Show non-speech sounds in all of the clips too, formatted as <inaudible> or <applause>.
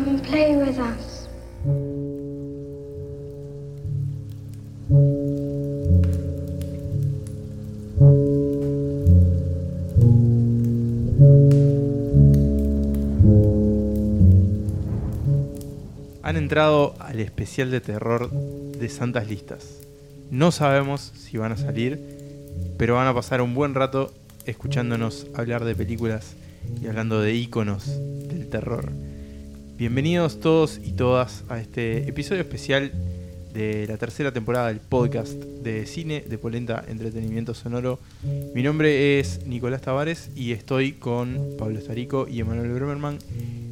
Come and play with us. Han entrado al especial de terror de Santas Listas. No sabemos si van a salir, pero van a pasar un buen rato escuchándonos hablar de películas y hablando de íconos del terror. Bienvenidos todos y todas a este episodio especial de la tercera temporada del podcast de cine de Polenta Entretenimiento Sonoro. Mi nombre es Nicolás Tavares y estoy con Pablo Estarico y Emanuel Bremerman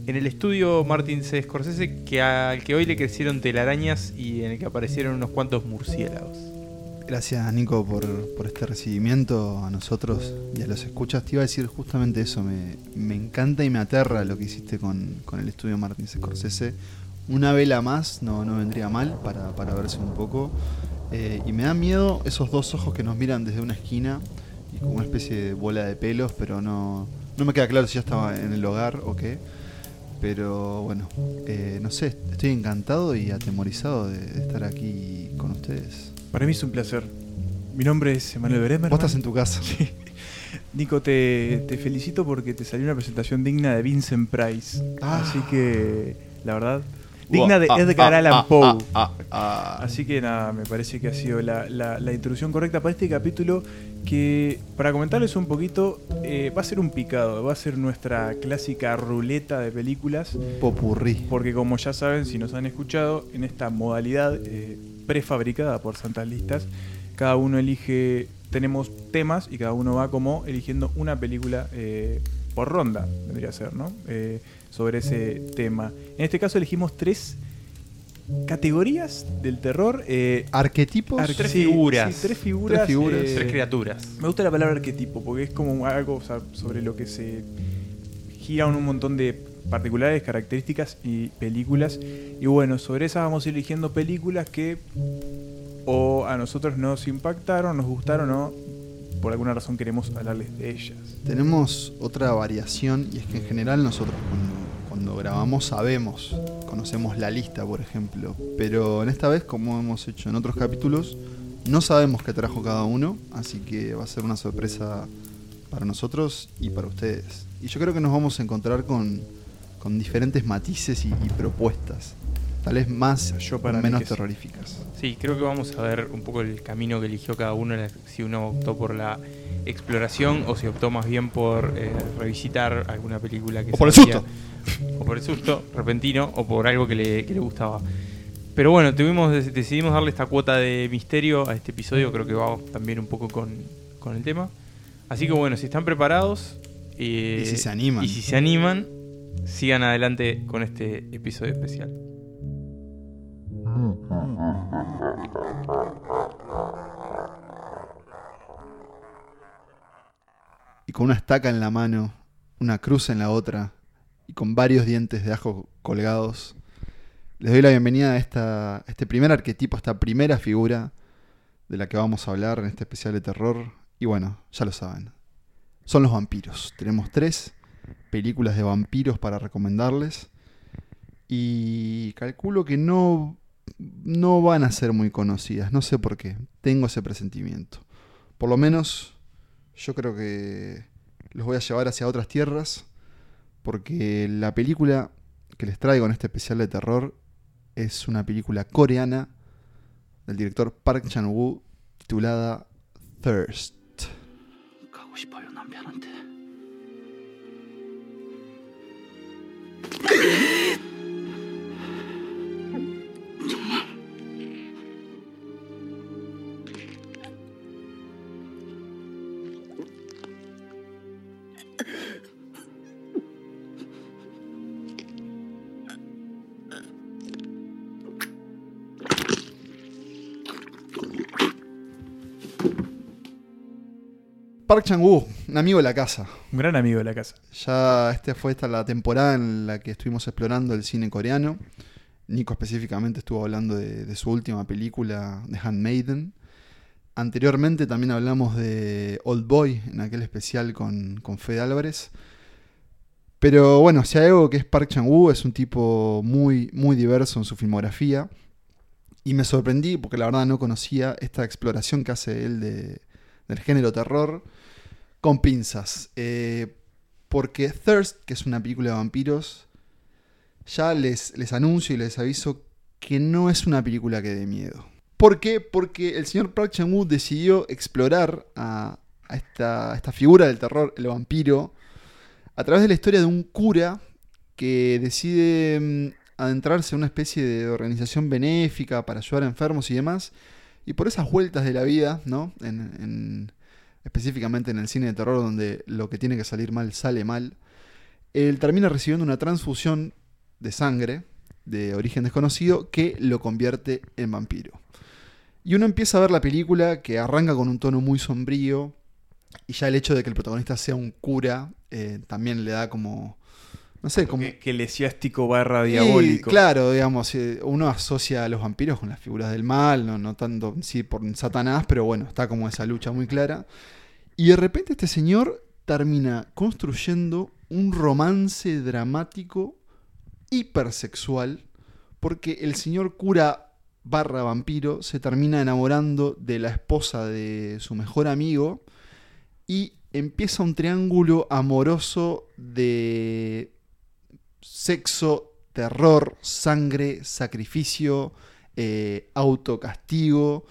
en el estudio Martin C. Scorsese que al que hoy le crecieron telarañas y en el que aparecieron unos cuantos murciélagos. Gracias Nico por, por este recibimiento a nosotros y a los escuchas. Te iba a decir justamente eso, me, me encanta y me aterra lo que hiciste con, con el estudio Martin Scorsese. Una vela más no, no vendría mal para, para verse un poco. Eh, y me da miedo esos dos ojos que nos miran desde una esquina y como una especie de bola de pelos, pero no, no me queda claro si ya estaba en el hogar o qué. Pero bueno, eh, no sé, estoy encantado y atemorizado de, de estar aquí con ustedes. Para mí es un placer. Mi nombre es Emanuel Bremer. Vos estás en tu casa. Sí. <laughs> Nico, te, te felicito porque te salió una presentación digna de Vincent Price. Ah. Así que, la verdad, digna de Edgar Allan Poe. Así que nada, me parece que ha sido la, la- la introducción correcta para este capítulo que, para comentarles un poquito, eh, va a ser un picado, va a ser nuestra clásica ruleta de películas. Popurrí. Porque como ya saben, si nos han escuchado, en esta modalidad eh, prefabricada por Santas Listas, cada uno elige, tenemos temas y cada uno va como eligiendo una película eh, por ronda, vendría a ser, ¿no? Eh, sobre ese tema. En este caso elegimos tres categorías del terror. eh, Arquetipos. ar- Tres sí, figuras. sí, tres figuras. Tres figuras. eh, Tres criaturas. me gusta la palabra arquetipo porque es como algo o sea, sobre lo que se gira un montón de particulares características y películas. Y bueno, sobre esas vamos a ir eligiendo películas que o a nosotros nos impactaron, nos gustaron o por alguna razón queremos hablarles de ellas. Tenemos otra variación y es que en general nosotros cuando, cuando grabamos sabemos, conocemos la lista, por ejemplo. Pero en esta vez, como hemos hecho en otros capítulos, no sabemos qué trajo cada uno, así que va a ser una sorpresa para nosotros y para ustedes. Y yo creo que nos vamos a encontrar con, con diferentes matices y, y propuestas, tal vez más Yo para menos sí. terroríficas. Sí, creo que vamos a ver un poco el camino que eligió cada uno, si uno optó por la exploración o si optó más bien por eh, revisitar alguna película que O por el susto. o por el susto repentino o por algo que le, que le gustaba. Pero bueno, tuvimos, decidimos darle esta cuota de misterio a este episodio, creo que va también un poco con, con el tema. Así que bueno, si están preparados eh, Y si se animan. y si se animan, sigan adelante con este episodio especial. y con una estaca en la mano, una cruz en la otra y con varios dientes de ajo colgados, les doy la bienvenida a, esta, este primer arquetipo, a esta primera figura de la que vamos a hablar en este especial de terror. Y bueno, ya lo saben, son los vampiros. Tenemos tres películas de vampiros para recomendarles y calculo que no, no van a ser muy conocidas, no sé por qué, tengo ese presentimiento. Por lo menos yo creo que los voy a llevar hacia otras tierras porque la película que les traigo en este especial de terror es una película coreana del director Park Chan-woo titulada Thirst. Park Chan-woo, un amigo de la casa. Un gran amigo de la casa. Ya esta fue esta la temporada en la que estuvimos explorando el cine coreano. Nico específicamente estuvo hablando de, de su última película, The Handmaiden. Anteriormente también hablamos de Old Boy en aquel especial con, con Fede Álvarez. Pero bueno, si hay algo que es Park Chan-wook, es un tipo muy, muy diverso en su filmografía. Y me sorprendí porque la verdad no conocía esta exploración que hace él de- del género terror con pinzas. Eh, porque Thirst, que es una película de vampiros, ya les, les anuncio y les aviso que no es una película que dé miedo. ¿Por qué? Porque el señor Park Chan-wook decidió explorar a, esta, esta figura del terror, el vampiro, a través de la historia de un cura que decide mm, adentrarse en una especie de organización benéfica para ayudar a enfermos y demás. Y por esas vueltas de la vida, ¿no? En- específicamente en el cine de terror, donde lo que tiene que salir mal sale mal, él termina recibiendo una transfusión de sangre de origen desconocido que lo convierte en vampiro. Y uno empieza a ver la película que arranca con un tono muy sombrío y ya el hecho de que el protagonista sea un cura eh, también le da como, no sé, como... Que, que lesiástico barra diabólico. claro, digamos, eh, uno asocia a los vampiros con las figuras del mal, no, no tanto sí por Satanás, pero bueno, está como esa lucha muy clara. Y de repente este señor termina construyendo un romance dramático hipersexual, porque el señor cura barra vampiro se termina enamorando de la esposa de su mejor amigo y empieza un triángulo amoroso de sexo, terror, sangre, sacrificio, eh, autocastigo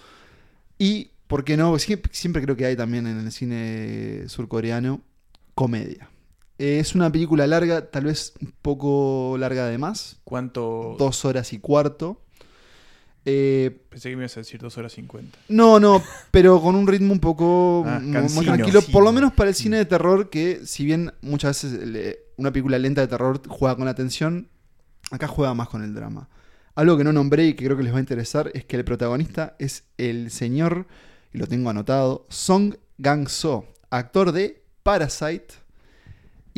y, ¿por qué no? Siempre, siempre creo que hay también en el cine surcoreano comedia. Eh, es una película larga, tal vez un poco larga de más, ¿Cuánto? dos horas y cuarto. Eh, Pensé que me ibas a decir dos horas cincuenta. no, no, pero con un ritmo un poco <laughs> Ah, cansino. tranquilo. Por lo menos para el cine de terror, que si bien muchas veces le- una película lenta de terror juega con la tensión, acá juega más con el drama. Algo que no nombré y que creo que les va a interesar es que el protagonista es el señor, lo tengo anotado, Song Gang-so, actor de Parasite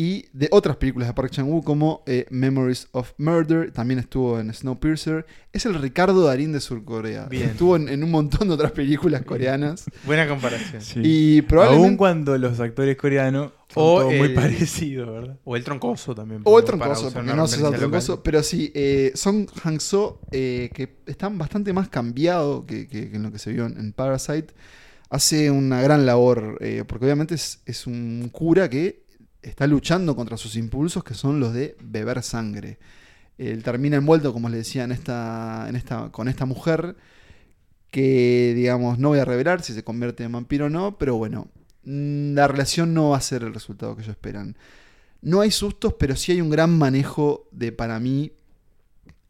y de otras películas de Park Chan-wook como eh, Memories of Murder, también estuvo en Snowpiercer. Es el Ricardo Darín de Surcorea. Bien. Estuvo en, en un montón de otras películas coreanas. <laughs> Buena comparación. Y probablemente... Aún cuando los actores coreanos son O todos muy parecidos, ¿verdad? O el troncoso también. O el troncoso, porque no se usa el local. troncoso. Pero sí, eh, Song Hang-so, eh, que está bastante más cambiado que, que- que en lo que se vio en, en Parasite, hace una gran labor, eh, porque obviamente es, es un cura que está luchando contra sus impulsos, que son los de beber sangre. Él termina envuelto, como les decía, en esta, en esta, con esta mujer, que, digamos, no voy a revelar si se convierte en vampiro o no, pero bueno, mm, la relación no va a ser el resultado que ellos esperan. No hay sustos, pero sí hay un gran manejo de, para mí,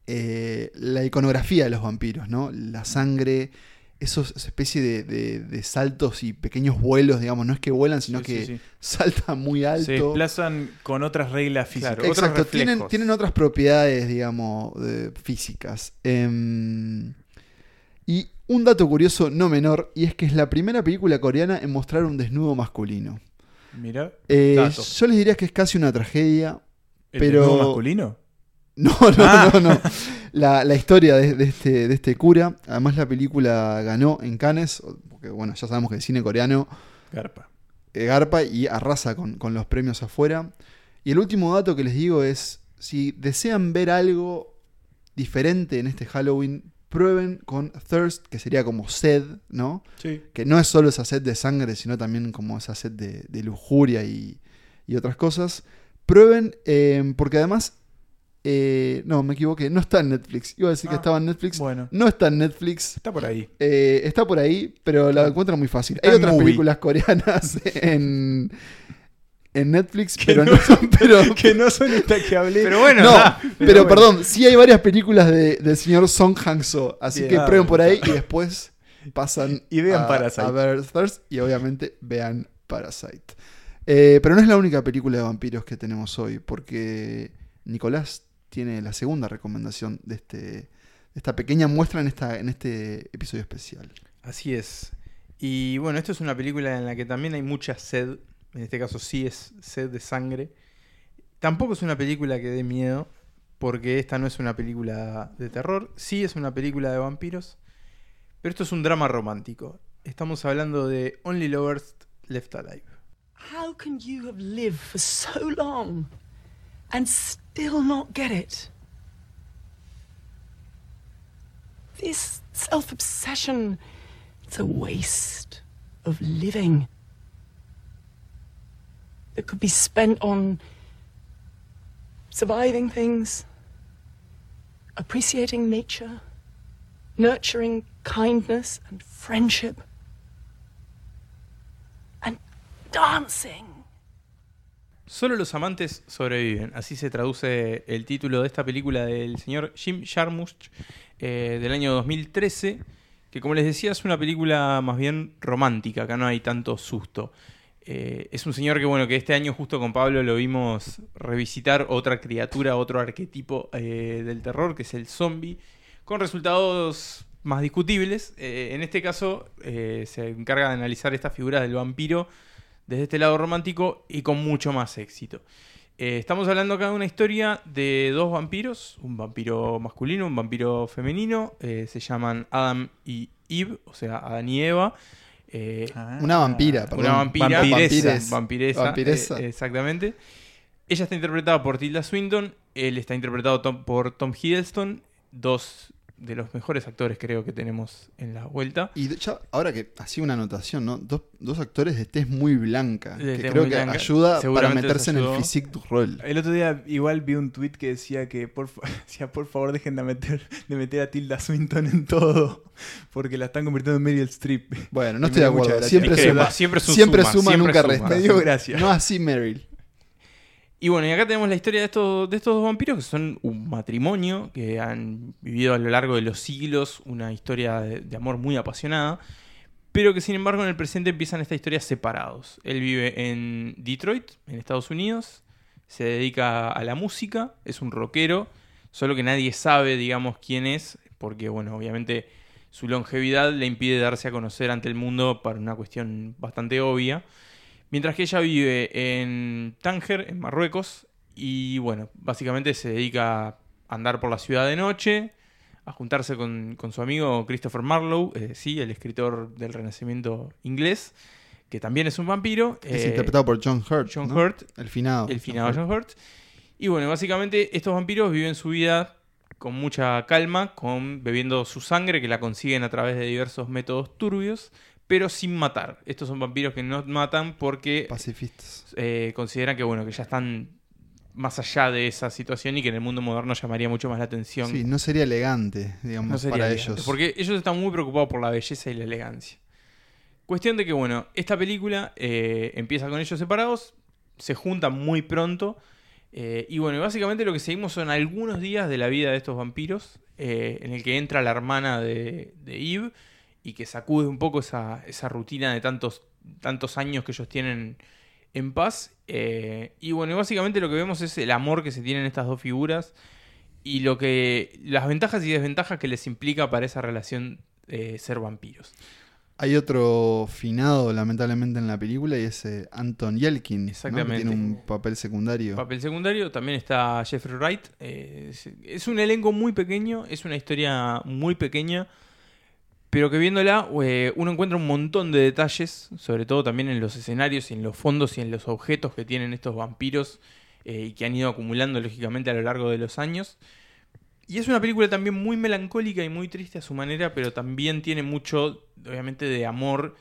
eh, la iconografía de los vampiros, ¿no? La sangre, esos esa especie de, de- de saltos y pequeños vuelos, digamos, no es que vuelan, sino Sí, que sí, sí. saltan muy alto. Se desplazan con otras reglas físicas. Claro. Exacto, tienen, tienen otras propiedades, digamos, de- físicas. Em, y un dato curioso no menor, y es que es la primera película coreana en mostrar un desnudo masculino. Mira, Eh, yo les diría que es casi una tragedia. ¿el Pero- desnudo masculino? <laughs> No, no, Ah. no, no. La, la historia de, de este, de este cura. Además, la película ganó en Cannes, porque bueno, ya sabemos que el cine coreano Garpa. eh, garpa y arrasa con, con los premios afuera. Y el último dato que les digo es, si desean ver algo diferente en este Halloween, prueben con Thirst, que sería como sed, ¿no? Sí. Que no es solo esa sed de sangre, sino también como esa sed de, de lujuria y, y otras cosas. Prueben, eh, porque además, eh, no, me equivoqué, no está en Netflix. Iba a decir que Ah, estaba en Netflix. Bueno, No está en Netflix. está por ahí. Eh, está por ahí, pero la encuentran muy fácil. Está Hay otras Movie. películas coreanas <laughs> en, en Netflix, Que pero no no, <laughs> pero, <laughs> que no son estas que hablé. Pero bueno, no, ah, pero, bueno. perdón, sí hay varias películas de- del señor Song Hang-so, así que Ah, prueben por ahí y después pasan Y vean a, Parasite. a ver Thirst y obviamente vean Parasite. Eh, pero no es la única película de vampiros que tenemos hoy, porque Nicolás tiene la segunda recomendación de, este, de esta pequeña muestra en, esta, en este episodio especial. Así es. Y bueno, esto es una película en la que también hay mucha sed. En este caso sí es sed de sangre. Tampoco es una película que dé miedo, porque esta no es una película de terror. Sí es una película de vampiros, pero esto es un drama romántico. Estamos hablando de Only Lovers Left Alive. How can you have lived for so long and still not get it. This self obsession, it's a waste of living that could be spent on surviving things, appreciating nature, nurturing kindness and friendship, and dancing. Solo los amantes sobreviven. Así se traduce el título de esta película del señor Jim Jarmusch eh, del año 2013. Que como les decía es una película más bien romántica. Acá no hay tanto susto. Eh, es un señor que bueno que este año justo con Pablo lo vimos revisitar otra criatura, otro arquetipo eh, del terror que es el zombie. Con resultados más discutibles. En este caso se encarga de analizar esta figura del vampiro desde este lado romántico y con mucho más éxito. Eh, estamos hablando acá de una historia de dos vampiros, un vampiro masculino, un vampiro femenino, eh, se llaman Adam y Eve, o sea, Adán y Eva. Eh, Ah. Una vampira, perdón. una vampira, Vampires. vampiresa, Vampiresa. eh, exactamente. Ella está interpretada por Tilda Swinton, él está interpretado tom- por Tom Hiddleston, dos de los mejores actores creo que tenemos en la vuelta. Y hecho, ahora que hacía una anotación, ¿no? Dos, dos actores de tez muy blanca. De que creo que blanca. ayuda para meterse en el physique du rol. El otro día igual vi un tweet que decía que por, <laughs> decía, por favor dejen de meter, de meter a Tilda Swinton en todo, porque la están convirtiendo en Meryl Streep. Bueno, <laughs> no estoy de acuerdo. Siempre suma. siempre su- Siempre suma, nunca suma. resta. Me dio <laughs> gracia. No así Meryl. Y bueno, y acá tenemos la historia de estos, de estos dos vampiros que son un matrimonio que han vivido a lo largo de los siglos una historia de, amor muy apasionada, pero que sin embargo en el presente empiezan esta historia separados. Él vive en Detroit, en Estados Unidos, se dedica a la música, es un rockero, solo que nadie sabe, digamos, quién es, porque bueno, obviamente su longevidad le impide darse a conocer ante el mundo para una cuestión bastante obvia. Mientras que ella vive en Tánger, en Marruecos, y bueno, básicamente se dedica a andar por la ciudad de noche, a juntarse con, con su amigo Christopher Marlowe, eh, sí, el escritor del Renacimiento inglés, que también es un vampiro. Es eh, interpretado por John Hurt. John ¿no? Hurt, El finado. el finado John Hurt. Y bueno, básicamente estos vampiros viven su vida con mucha calma, con bebiendo su sangre, que la consiguen a través de diversos métodos turbios, pero sin matar. Estos son vampiros que no matan porque Pacifistas. eh, consideran que bueno que ya están más allá de esa situación y que en el mundo moderno llamaría mucho más la atención. Sí, no sería elegante, digamos, No sería para elegante, ellos. Porque ellos están muy preocupados por la belleza y la elegancia. Cuestión de que, bueno, esta película eh, empieza con ellos separados, se juntan muy pronto. eh, y bueno, básicamente lo que seguimos son algunos días de la vida de estos vampiros, en el que entra la hermana de, de Eve y que sacude un poco esa, esa rutina de tantos, tantos años que ellos tienen en paz. eh, y bueno, básicamente lo que vemos es el amor que se tienen estas dos figuras y lo que las ventajas y desventajas que les implica para esa relación eh, ser vampiros. Hay otro finado, lamentablemente, en la película y es eh, Anton Yelkin. ¿no? Que tiene un papel secundario. Papel secundario también está Jeffrey Wright. eh, es, es un elenco muy pequeño, es una historia muy pequeña, pero que viéndola eh, uno encuentra un montón de detalles, sobre todo también en los escenarios y en los fondos y en los objetos que tienen estos vampiros eh, y que han ido acumulando lógicamente a lo largo de los años. Y es una película también muy melancólica y muy triste a su manera, pero también tiene mucho, obviamente, de amor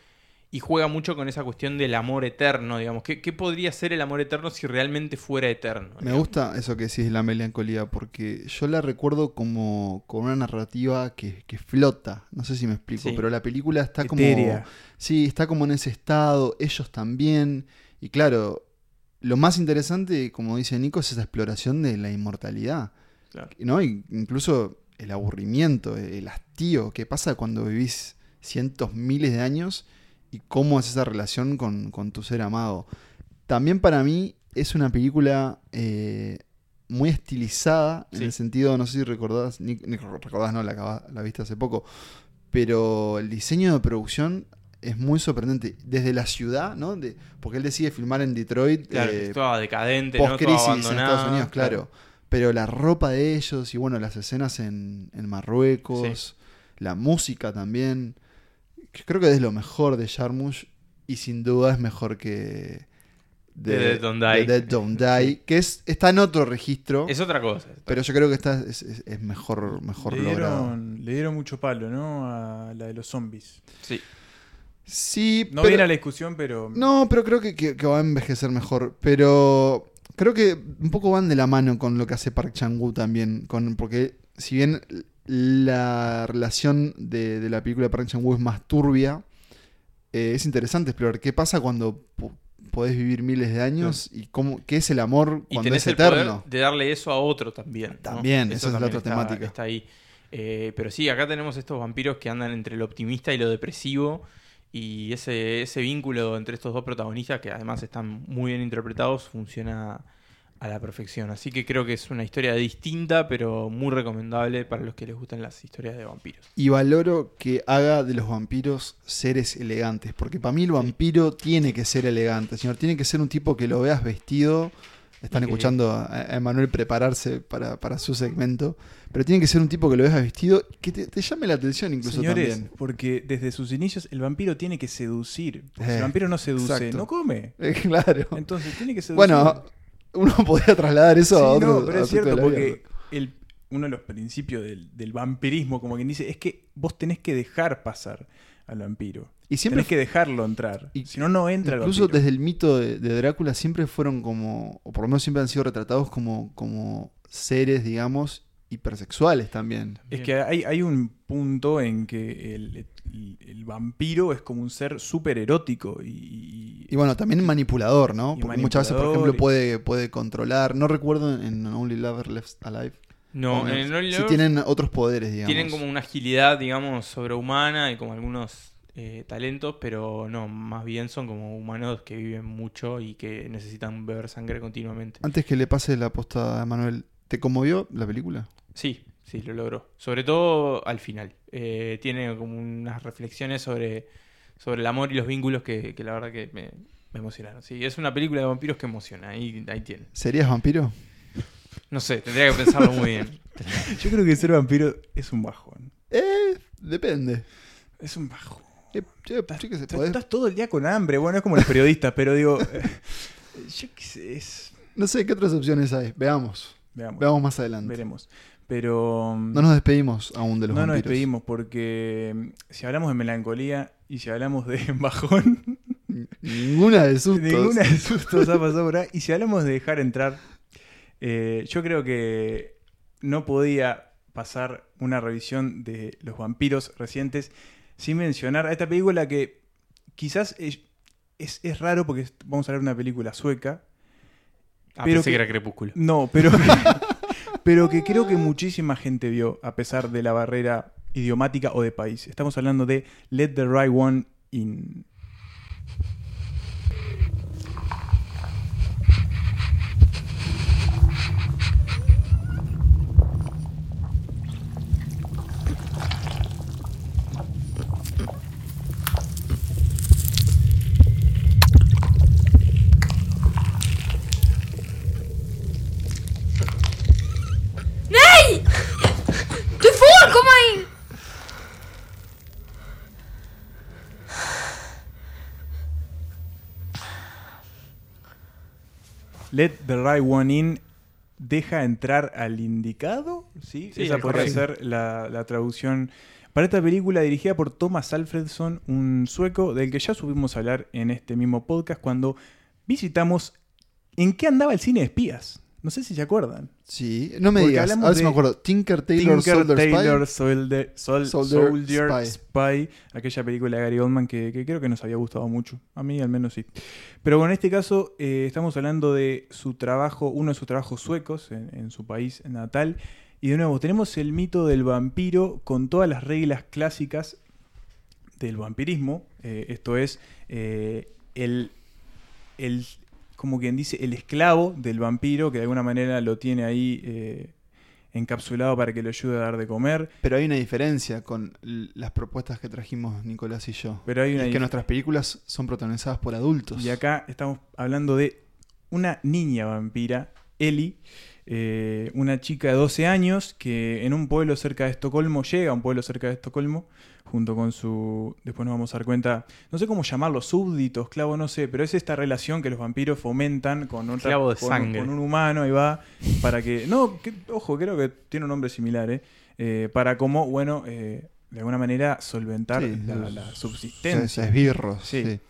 y juega mucho con esa cuestión del amor eterno, digamos. ¿Qué, qué podría ser el amor eterno si realmente fuera eterno? Me digamos? gusta eso que decís de la melancolía, porque yo la recuerdo como con una narrativa que, que flota. No sé si me explico, Sí. pero la película está como. Etérea. Sí, está como en ese estado, ellos también. Y claro, lo más interesante, como dice Nico, es esa exploración de la inmortalidad. Claro. ¿no? Y incluso el aburrimiento, el hastío que pasa cuando vivís cientos, miles de años y cómo es esa relación con, con tu ser amado. También para mí es una película eh, muy estilizada en el sentido, no sé si recordás, ni, ni recordás, no, la, la viste hace poco, pero el diseño de producción es muy sorprendente. Desde la ciudad, ¿no? De, porque él decide filmar en Detroit. Claro, eh, decadente, ¿no? Toda post-crisis en Estados Unidos, claro. Pero la ropa de ellos y bueno, las escenas en, en Marruecos, la música también. Que Creo que es lo mejor de Jarmusch y sin duda es mejor que de, De Dead Don't Die. Dead Don't Die, que es, está en otro registro, Es otra cosa. pero yo creo que esta es, es- es mejor, mejor le, logrado. dieron, le dieron mucho palo, ¿no? A la de los zombies. Sí. Sí, No pero- viene a la discusión, pero. No, pero creo que, que- que va a envejecer mejor. Pero creo que un poco van de la mano con lo que hace Park Chan-wook también. Con, porque si bien la relación de, de la película de Park Chan-wook es más turbia, eh, es interesante explorar qué pasa cuando po- podés vivir miles de años y cómo, qué es el amor Y cuando tenés es el eterno. poder de darle eso a otro también. ¿no? También, esa es la otra está- temática. Está ahí. Eh, pero sí, acá tenemos estos vampiros que andan entre lo optimista y lo depresivo. Y ese, ese vínculo entre estos dos protagonistas, que además están muy bien interpretados, funciona a la perfección. Así que creo que es una historia distinta, pero muy recomendable para los que les gustan las historias de vampiros. Y valoro que haga de los vampiros seres elegantes. Porque para mí el vampiro tiene que ser elegante, señor. Tiene que ser un tipo que lo veas vestido. Están escuchando a Emanuel prepararse para, para su segmento. Pero tiene que ser un tipo que lo veas vestido y que te, te llame la atención incluso Señores, también. porque desde sus inicios el vampiro tiene que seducir. Porque si Eh, el vampiro no seduce, exacto. no come. <laughs> Eh, claro. Entonces tiene que seducir. Bueno, uno <laughs> podría trasladar eso Sí, a otro no, pero es cierto porque el, uno de los principios del, del vampirismo, como quien dice, es que vos tenés que dejar pasar al vampiro. Y siempre tenés que dejarlo entrar. y- si no, no entra Incluso desde el mito de, de Drácula siempre fueron como, o por lo menos siempre han sido retratados como, como seres, digamos, hipersexuales también. Es que hay, hay un punto en que el, el- el vampiro es como un ser súper erótico y, Y bueno, también manipulador, ¿no? Porque muchas veces, por ejemplo, puede, puede controlar. No recuerdo en Only Lover Left Alive. No, en el Only si Lovers tienen otros poderes, digamos. tienen como una agilidad, digamos, sobrehumana y como algunos eh, talentos, pero no, más bien son como humanos que viven mucho y que necesitan beber sangre continuamente. Antes que le pase la posta a Manuel, ¿te conmovió la película? Sí, sí, lo logró. Sobre todo al final. Eh, tiene como unas reflexiones sobre, sobre el amor y los vínculos que, que la verdad que me, me emocionaron. Sí, es una película de vampiros que emociona. Ahí, ahí tiene. ¿Serías vampiro? No sé, tendría que pensarlo muy bien. <laughs> yo creo que ser vampiro es un bajón. Eh, depende. Es un bajón. Eh, yo qué sé, Estás, podés- estás todo el día con hambre. Bueno, es como los periodistas, pero digo. <laughs> eh, yo qué sé, es. No sé, ¿qué otras opciones hay? Veamos. Veamos. Veamos más adelante. Veremos. Pero. mm, No nos despedimos aún de los no nos vampiros. despedimos porque mm, si hablamos de melancolía y si hablamos de <laughs> bajón, Ninguna de sustos. <laughs> ninguna de sustos ha pasado por ahí. Y si hablamos de dejar entrar, eh, yo creo que no podía pasar una revisión de los vampiros recientes sin mencionar a esta película que quizás es, es, es raro porque vamos a de una película sueca. Ah, Pero pensé que- que era Crepúsculo. No, pero, <laughs> pero que creo que muchísima gente vio a pesar de la barrera idiomática o de país. Estamos hablando de Let the Right One In. Nej! Du får komma in! Let the Right One In deja entrar al indicado. Sí, Sí, esa podría ser la, la traducción. Para esta película dirigida por Thomas Alfredson, un sueco del que ya subimos a hablar en este mismo podcast cuando visitamos en qué andaba el cine de espías. No sé si se acuerdan. Sí, no me Porque digas. A ver si me acuerdo. Tinker Taylor Tinker Soldier Spy. Soldier, Sol- Soldier Soldier Spy. Spy. aquella película de Gary Oldman que, que creo que nos había gustado mucho. A mí al menos sí. Pero bueno, en este caso eh, estamos hablando de su trabajo, uno de sus trabajos suecos en, en su país natal. Y de nuevo, tenemos el mito del vampiro con todas las reglas clásicas del vampirismo. Eh, esto es eh, el, el, como quien dice, el esclavo del vampiro, que de alguna manera lo tiene ahí eh, encapsulado para que lo ayude a dar de comer. Pero hay una diferencia con las propuestas que trajimos Nicolás y yo. Pero hay Y una es que nuestras películas son protagonizadas por adultos. Y acá estamos hablando de una niña vampira, Ellie, eh, una chica de 12 años que en un pueblo cerca de Estocolmo, llega a un pueblo cerca de Estocolmo, junto con su... Después nos vamos a dar cuenta, no sé cómo llamarlo, súbditos, clavo, no sé, pero es esta relación que los vampiros fomentan con, otra- Clavo de con- sangre. con un humano y va para que... No, que- ojo, creo que tiene un nombre similar, ¿eh? Eh, para como, bueno, eh, de alguna manera solventar Sí, la, subsistencia. se esbirros, Sí. sí.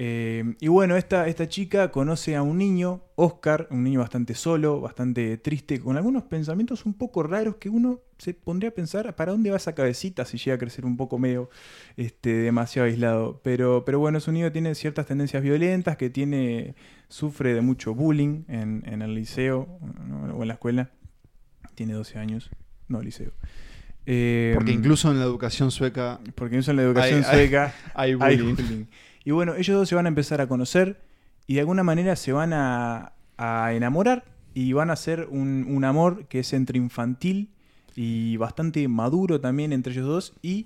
Eh, y bueno, esta, esta chica conoce a un niño, Oscar, un niño bastante solo, bastante triste, con algunos pensamientos un poco raros que uno se pondría a pensar para dónde va esa cabecita si llega a crecer un poco medio este, demasiado aislado. Pero, pero bueno, es un niño que tiene ciertas tendencias violentas, que tiene, sufre de mucho bullying en, en el liceo ¿no? o en la escuela. Tiene 12 años, no liceo. Eh, Porque incluso en la educación sueca porque incluso en la educación Hay- sueca hay hay bullying. bullying. Y bueno, ellos dos se van a empezar a conocer y de alguna manera se van a, a enamorar y van a hacer un, un amor que es entre infantil y bastante maduro también entre ellos dos y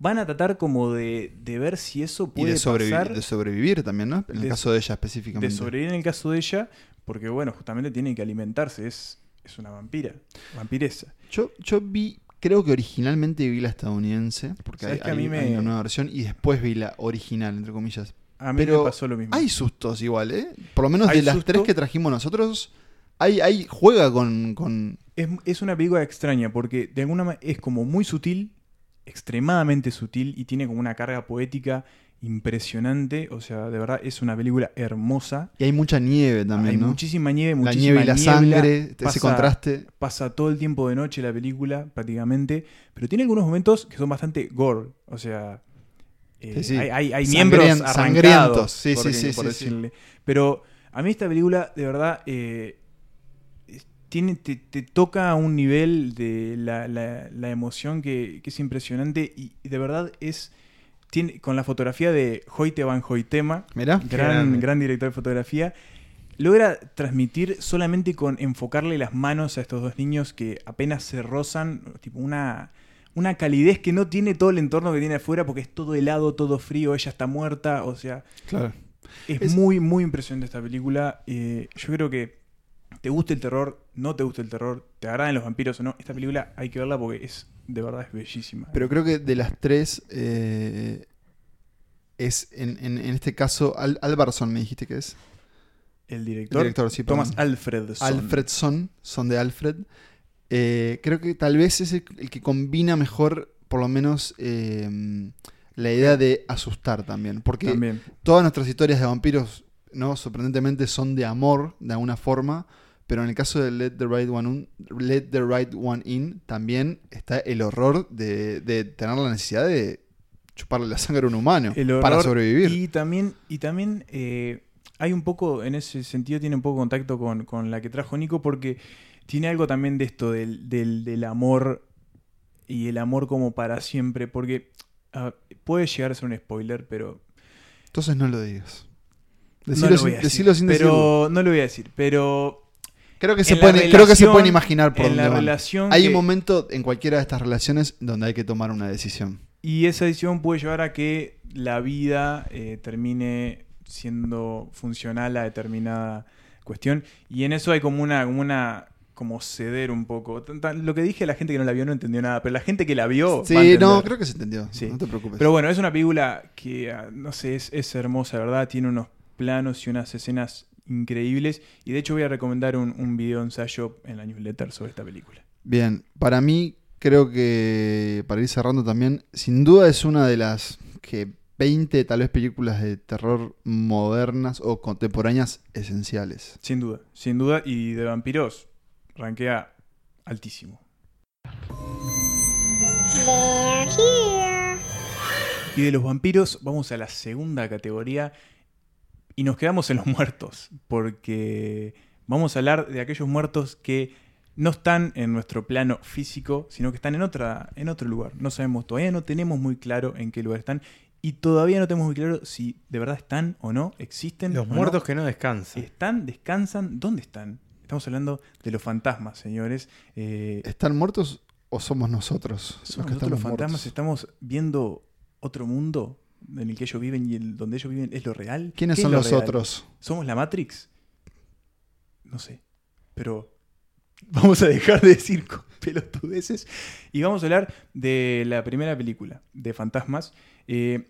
van a tratar como de, de ver si eso Y puede de, sobrevi- pasar de sobrevivir también, ¿no? En el de- caso de ella de específicamente. sobrevivir en el caso de ella porque bueno, justamente tiene que alimentarse, es, es una vampira, vampiresa. Yo, yo vi, creo que originalmente vi la estadounidense, porque hay, ¿Sabes que a hay- mí me- hay una nueva versión, y después vi la original, entre comillas. A mí Pero me pasó lo mismo. Hay sustos igual, ¿eh? Por lo menos de las susto. tres que trajimos nosotros, hay, hay juega con, con... Es, es una película extraña porque de alguna manera es como muy sutil, extremadamente sutil y tiene como una carga poética impresionante. O sea, de verdad es una película hermosa. Y hay mucha nieve también, Hay ¿no? muchísima nieve, la muchísima nieve y la niebla, sangre, ese pasa- contraste. Pasa todo el tiempo de noche la película, prácticamente. Pero tiene algunos momentos que son bastante gore. O sea, eh, Sí, sí. hay, hay- hay Sangrien- miembros arrancados, sangrientos. Sí, por, decirle. Pero a mí esta película, de verdad, eh, tiene, te, te toca a un nivel de la, la- la emoción que, que es impresionante y de verdad es... Tiene, con la fotografía de Hoyte van Hoytema, Mirá. gran, gran director de fotografía, logra transmitir solamente con enfocarle las manos a estos dos niños que apenas se rozan, tipo una, una calidez que no tiene todo el entorno que tiene afuera porque es todo helado, todo frío, ella está muerta, o sea, Claro. es, Es- muy, muy impresionante esta película. Eh, yo creo que te guste el terror, no te guste el terror, te agradan los vampiros o no, esta película hay que verla porque es, de verdad, es bellísima. Pero creo que de las tres eh, es, en, en- en este caso, Al Alvarsson me dijiste que es. el director, El director, sí, Thomas. Alfredson. Alfredson, son de Alfred. Eh, creo que tal vez es el, el que combina mejor, por lo menos, eh, la idea de asustar también. Porque También. todas nuestras historias de vampiros, ¿no? Sorprendentemente son de amor, de alguna forma. Pero en el caso de Let the Right One, Un- Let the Right One In, también está el horror de, de tener la necesidad de chuparle la sangre a un humano El horror para sobrevivir. Y también, y también eh, hay un poco, en ese sentido, tiene un poco contacto con, con la que trajo Nico, porque tiene algo también de esto, del, del, del amor y el amor como para siempre, porque puede llegar a ser un spoiler, pero Entonces no lo digas. no Decilo, lo sin, voy a decir. decilo sin decirlo. pero no lo voy a decir, pero Creo que se, pueden, creo que se pueden imaginar por en dónde la van. relación Hay que- un momento en cualquiera de estas relaciones donde hay que tomar una decisión. Y esa decisión puede llevar a que la vida eh, termine siendo funcional a determinada cuestión. Y en eso hay como una, como una, como ceder un poco. Lo que dije a la gente que no la vio no entendió nada, pero la gente que la vio. Sí, no, creo que se entendió. Sí. No te preocupes. Pero bueno, es una película que, ah, no sé, es, es hermosa, ¿verdad? Tiene unos planos y unas escenas increíbles. Y de hecho voy a recomendar un, un video ensayo en la newsletter sobre esta película. Bien, para mí creo que, para ir cerrando también, sin duda es una de las que 20 tal vez películas de terror modernas o contemporáneas esenciales. Sin duda, sin duda. Y de vampiros, rankea altísimo. They're here. Y de los vampiros vamos a la segunda categoría y nos quedamos en los <laughs> muertos, porque vamos a hablar de aquellos muertos que no están en nuestro plano físico, sino que están en, otra, en otro lugar. No sabemos, todavía no tenemos muy claro en qué lugar están y todavía no tenemos muy claro si de verdad están o no, existen. Los no. muertos que no descansan. están, descansan, ¿dónde están? Estamos hablando de los fantasmas, señores. Eh, ¿Están muertos o somos nosotros? somos los que nosotros los fantasmas, muertos? estamos viendo otro mundo en el que ellos viven y el, donde ellos viven es lo real. ¿Quiénes ¿Qué es son lo los real? otros? ¿Somos la Matrix? No sé. Pero vamos a dejar de decir <laughs> pelotudeces y vamos a hablar de la primera película de fantasmas. Eh,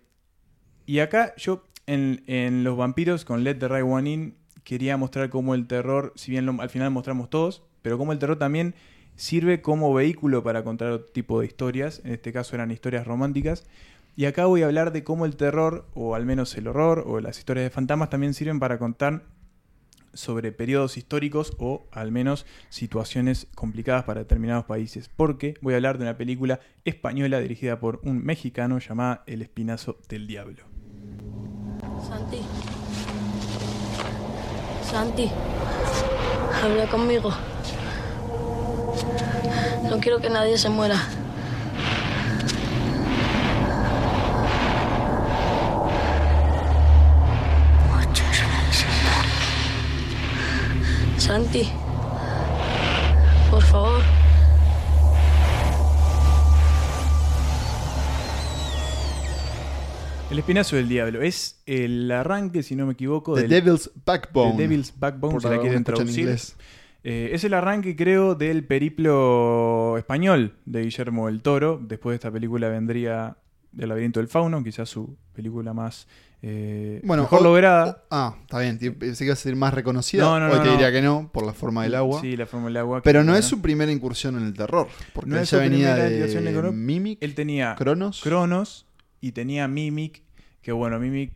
y acá yo, en, en Los vampiros, con Let the Right One In, quería mostrar cómo el terror, si bien lo- al final mostramos todos, pero cómo el terror también sirve como vehículo para contar otro tipo de historias. En este caso eran historias románticas. Y acá voy a hablar de cómo el terror, o al menos el horror, o las historias de fantasmas también sirven para contar sobre periodos históricos o al menos situaciones complicadas para determinados países. Porque voy a hablar de una película española dirigida por un mexicano llamada El Espinazo del Diablo. Santi. Santi. Habla conmigo. No quiero que nadie se muera. Muchas gracias. Santi. Por favor. El Espinazo del Diablo es el arranque, si no me equivoco, The del Devil's Backbone. The Devil's Backbone, Por si la quieren traducir. Eh, es el arranque, creo, del periplo español de Guillermo el Toro. Después de esta película vendría El laberinto del fauno, quizás su película más eh, Bueno, mejor o- lograda. Ah, está bien. Pensé que iba a ser más reconocida. No, no, Hoy no, te no. diría que no, por la forma del agua. Sí, la forma del agua. Pero no es su primera incursión en el terror. Porque No su venía de. Mimic, Él tenía Cronos. Cronos y tenía Mimic, que bueno, Mimic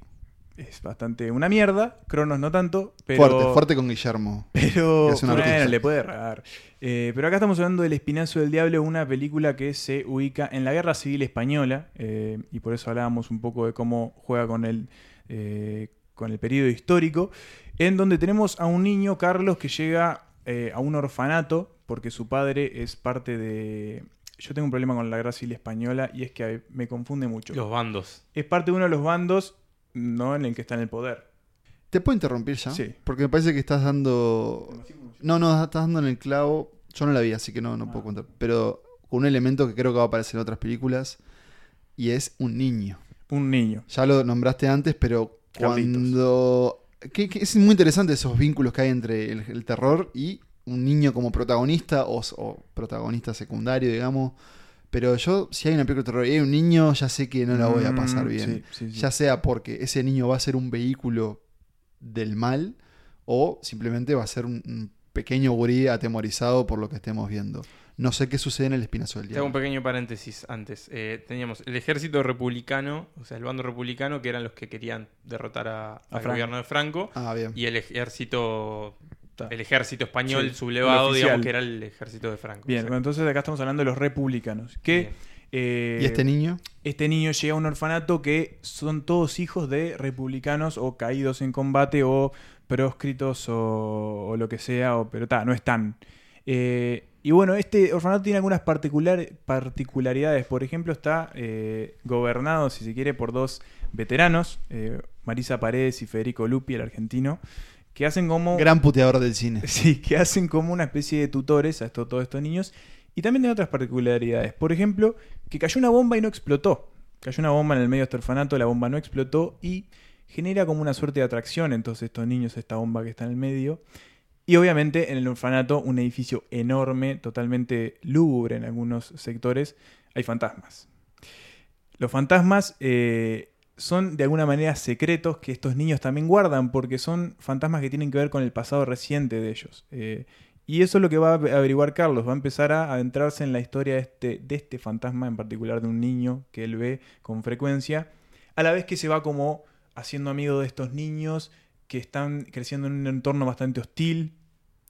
es bastante una mierda, Cronos no tanto, pero... Fuerte, fuerte con Guillermo. Pero <laughs> bueno, artista. le puede errar. Eh, pero acá estamos hablando del Espinazo del Diablo, una película que se ubica en la Guerra Civil Española, eh, y por eso hablábamos un poco de cómo juega con el, eh, con el periodo histórico, en donde tenemos a un niño, Carlos, que llega eh, a un orfanato, porque su padre es parte de... Yo tengo un problema con la Guerra Civil Española y es que me confunde mucho. Los bandos. Es parte de uno de los bandos, no en el que está en el poder. ¿Te puedo interrumpir ya? Sí. Porque me parece que estás dando. No, no, estás dando en el clavo. Yo no la vi, así que no, no Ah. puedo contar. Pero con un elemento que creo que va a aparecer en otras películas. Y es un niño. Un niño. Ya lo nombraste antes, pero cuando. que- que es muy interesante esos vínculos que hay entre el, el terror y un niño como protagonista o, o protagonista secundario, digamos. Pero yo, si hay una película de terror y hay un niño, ya sé que no la voy a pasar Mm, bien. sí, sí, sí. Ya sea porque ese niño va a ser un vehículo del mal o simplemente va a ser un, un pequeño gurí atemorizado por lo que estemos viendo. No sé qué sucede en el espinazo del Te hago un diablo. pequeño paréntesis antes. Eh, teníamos el ejército republicano, o sea, el bando republicano, que eran los que querían derrotar a- al Franco. gobierno de Franco. Ah, bien. Y el ejército El ejército español Sí, sublevado, digamos que era el ejército de Franco. Bien, bueno, entonces acá estamos hablando de los republicanos. Que eh, ¿Y este niño? este niño llega a un orfanato que son todos hijos de republicanos o caídos en combate o próscritos o, o lo que sea, o, pero ta, no están. Eh, y bueno, este orfanato tiene algunas particular- particularidades. Por ejemplo, está eh, gobernado, si se quiere, por dos veteranos, eh, Marisa Paredes y Federico Lupi, el argentino, que hacen como... Gran puteador del cine. <laughs> Sí, que hacen como una especie de tutores a esto- todos estos niños. Y también tiene otras particularidades. Por ejemplo, que cayó una bomba y no explotó. Cayó una bomba en el medio de este orfanato, la bomba no explotó y genera como una suerte de atracción en todos estos niños, esta bomba que está en el medio. Y obviamente en el orfanato, un edificio enorme, totalmente lúgubre en algunos sectores, hay fantasmas. Los fantasmas eh, son de alguna manera secretos que estos niños también guardan porque son fantasmas que tienen que ver con el pasado reciente de ellos. Eh, y eso es lo que va a averiguar Carlos. Va a empezar a adentrarse en la historia de este, de este fantasma, en particular de un niño que él ve con frecuencia, a la vez que se va como haciendo amigo de estos niños que están creciendo en un entorno bastante hostil,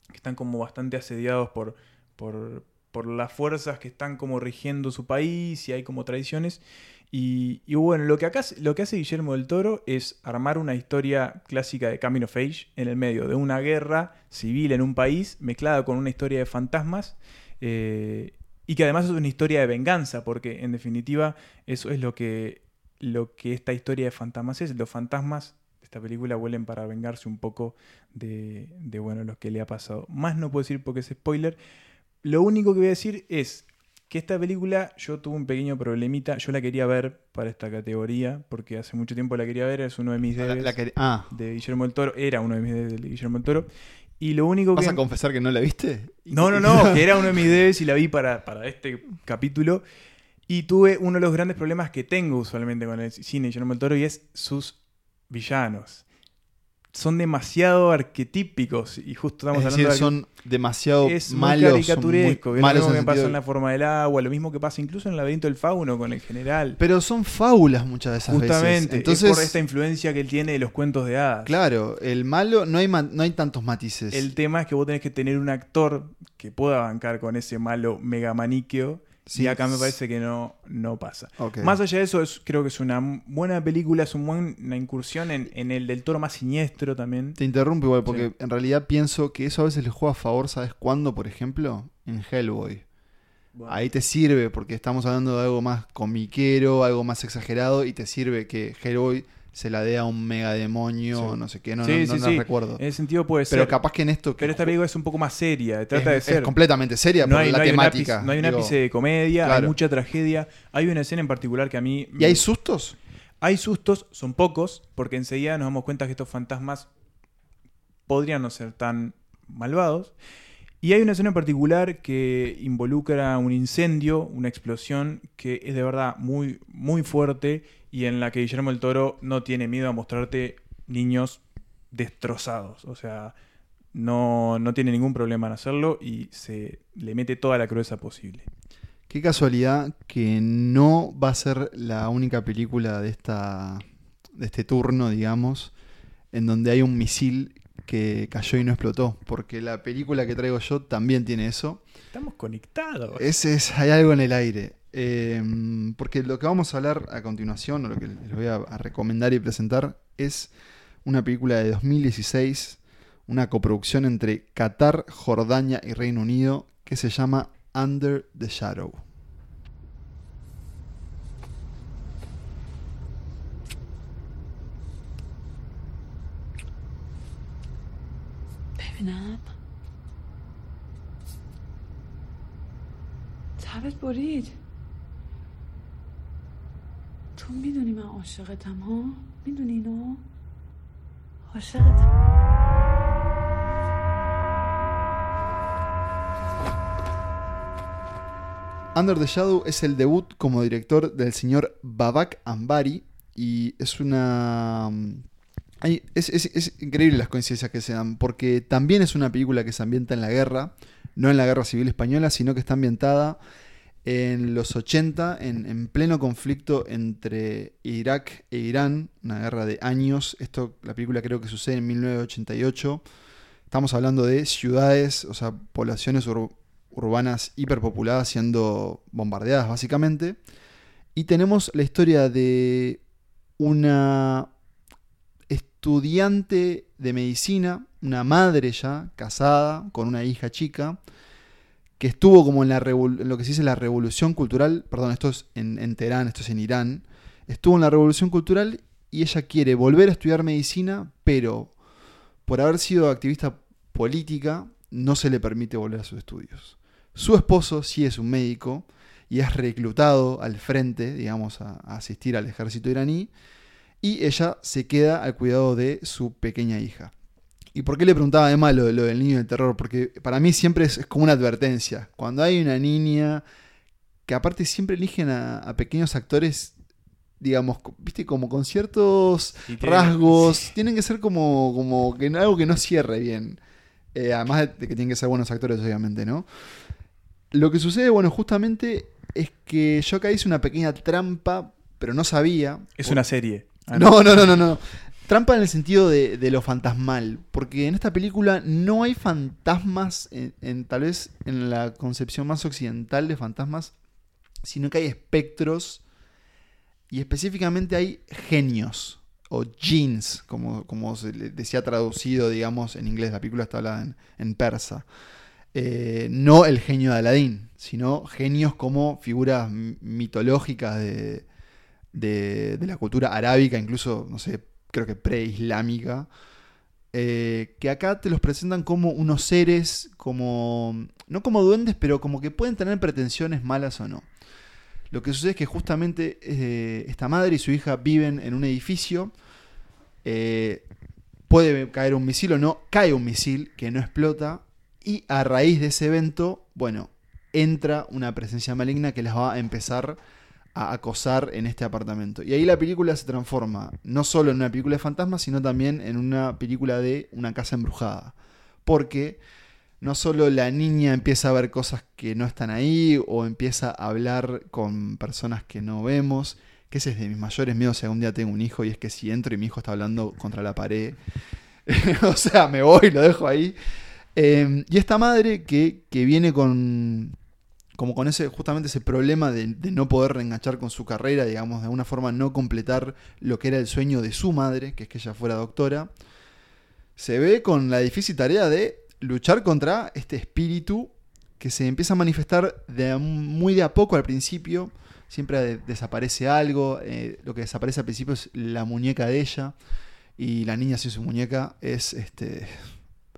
que están como bastante asediados por, por, por las fuerzas que están como rigiendo su país y hay como tradiciones. Y, bueno, lo que, lo que hace Guillermo del Toro es armar una historia clásica de Coming of Age en el medio de una guerra civil en un país mezclada con una historia de fantasmas. eh, y que además es una historia de venganza, porque en definitiva eso es lo que, lo que esta historia de fantasmas es. Los fantasmas de esta película vuelven para vengarse un poco de, de bueno, lo que le ha pasado. Más no puedo decir porque es spoiler. Lo único que voy a decir es que esta película yo tuve un pequeño problemita. Yo la quería ver para esta categoría, porque hace mucho tiempo la quería ver, es uno de mis La- debes la que- ah, de Guillermo del Toro, era uno de mis debes de Guillermo del Toro. Y lo único ¿Vas que... a confesar que no la viste? <laughs> No, no, no, que era uno de mis debes y la vi para, para este capítulo. Y tuve uno de los grandes problemas que tengo usualmente con el cine de Guillermo del Toro y es sus villanos. Son demasiado arquetípicos y justo estamos es hablando decir, de son demasiado es muy malos. son muy caricaturesco, es lo mismo que pasa en la forma del agua, lo mismo que pasa incluso en el laberinto del fauno con el general. Pero son fábulas muchas de esas Justamente, veces. Entonces, es por esta influencia que él tiene de los cuentos de hadas. claro, el malo, no hay, no hay tantos matices. El tema es que vos tenés que tener un actor que pueda bancar con ese malo mega maniqueo. Sí, y acá me parece que no, no pasa. Más allá de eso, es, creo que es una buena película, es un buen- una incursión en, en el del toro más siniestro también. Te interrumpo igual, porque Sí. en realidad pienso que eso a veces le juega a favor, ¿sabes cuándo? Por ejemplo, en Hellboy. Ahí te sirve, porque estamos hablando de algo más comiquero, algo más exagerado, y te sirve que Hellboy se la dé a un mega demonio, Sí. no sé qué, no, Sí, no, sí, no recuerdo. En ese sentido puede Pero ser. capaz que en esto... que pero esta película es un poco más seria, trata es, de es ser. completamente seria no por hay, la no hay un temática. no hay un ápice de comedia, hay mucha tragedia. Hay una escena en particular que a mí. ¿Y hay sustos? Hay sustos, son pocos, porque enseguida nos damos cuenta que estos fantasmas podrían no ser tan malvados. Y hay una escena en particular que involucra un incendio, una explosión, que es de verdad muy, muy fuerte y en la que Guillermo el Toro no tiene miedo a mostrarte niños destrozados. O sea, no, no tiene ningún problema en hacerlo y se le mete toda la crudeza posible. Qué casualidad que no va a ser la única película de esta de este turno, digamos, en donde hay un misil que cayó y no explotó, porque la película que traigo yo también tiene eso. Estamos conectados. Ese es, hay algo en el aire. Eh, porque lo que vamos a hablar a continuación, o lo que les voy a, a recomendar y presentar, es una película de 2016, una coproducción entre Qatar, Jordania y Reino Unido, que se llama Under the Shadow. ببینم تبت برید تو میدونی من عاشقتم ها میدونی اینو عاشقتم Under the Shadow es el debut como director del señor Babak Ambari y es una... mm, hay- es, es- es increíble las coincidencias que se dan porque también es una película que se ambienta en la guerra, no en la guerra civil española, sino que está ambientada en los 80, en, en pleno conflicto entre Irak e Irán, una guerra de años. Esto, la película creo que sucede en 1988. Estamos hablando de ciudades, o sea, poblaciones ur- urbanas hiperpopuladas siendo bombardeadas básicamente. Y tenemos la historia de una estudiante de medicina, una madre ya, casada, con una hija chica, que estuvo como en, la lo que se dice la revolución cultural, perdón, esto es en, Teherán, esto es en Irán, estuvo en la revolución cultural y ella quiere volver a estudiar medicina, pero por haber sido activista política, no se le permite volver a sus estudios. Su esposo sí es un médico y es reclutado al frente, digamos, a asistir al ejército iraní, y ella se queda al cuidado de su pequeña hija. ¿Y por qué le preguntaba además lo, lo del niño del terror? Porque para mí siempre es, es como una advertencia. Cuando hay una niña que aparte siempre eligen a, a pequeños actores, digamos, viste, como con ciertos tiene- rasgos, <laughs> tienen que ser como, como que algo que no cierre bien. Eh, además de que tienen que ser buenos actores, obviamente, ¿no? Lo que sucede, bueno, justamente es que yo acá hice una pequeña trampa, pero no sabía. Es Por- una serie. Ah, no, no, no, no, no. Trampa en el sentido de, lo fantasmal. Porque en esta película no hay fantasmas, en, tal vez en la concepción más occidental de fantasmas, sino que hay espectros y específicamente hay genios o jeans, como, como se decía traducido, digamos, en inglés. La película está hablada en, persa. Eh, no el genio de Aladín, sino genios como figuras mitológicas de, de, de la cultura arábica, incluso, no sé, creo que preislámica, eh, que acá te los presentan como unos seres, como, no como duendes, pero como que pueden tener pretensiones malas o no. Lo que sucede es que justamente eh, esta madre y su hija viven en un edificio, eh, puede caer un misil o no, cae un misil que no explota y a raíz de ese evento, bueno, entra una presencia maligna que las va a empezar a acosar en este apartamento. Y ahí la película se transforma no solo en una película de fantasmas, sino también en una película de una casa embrujada. Porque no solo la niña empieza a ver cosas que no están ahí o empieza a hablar con personas que no vemos, que ese es de mis mayores miedos si algún día tengo un hijo y es que si entro y mi hijo está hablando contra la pared, <laughs> o sea, me voy y lo dejo ahí. Eh, y esta madre que, que viene con, como con ese, justamente ese problema de, no poder reenganchar con su carrera, digamos, de alguna forma no completar lo que era el sueño de su madre, que es que ella fuera doctora, se ve con la difícil tarea de luchar contra este espíritu que se empieza a manifestar de muy de a poco al principio. Siempre de- desaparece algo. eh, lo que desaparece al principio es la muñeca de ella. Y la niña sin su muñeca es este.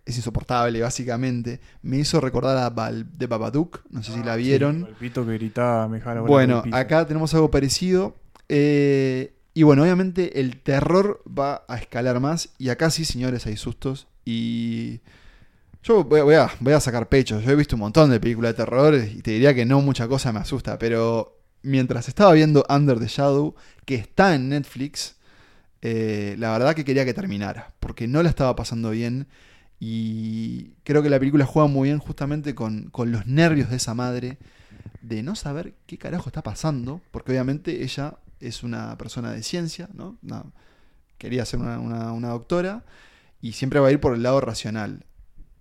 Es insoportable, básicamente. Me hizo recordar a Bal- de Babadook. No sé si la vieron. El pito que gritaba, me Bueno, acá tenemos algo parecido. Eh, y bueno, obviamente el terror va a escalar más. Y acá sí, señores, hay sustos. Y yo voy a, voy a- voy a sacar pecho. Yo he visto un montón de películas de terror y te diría que no mucha cosa me asusta. Pero mientras estaba viendo Under the Shadow, que está en Netflix, eh, la verdad que quería que terminara. Porque no la estaba pasando bien. Y creo que la película juega muy bien justamente con, con los nervios de esa madre de no saber qué carajo está pasando, porque obviamente ella es una persona de ciencia, ¿no? Quería ser una, una- una doctora y siempre va a ir por el lado racional.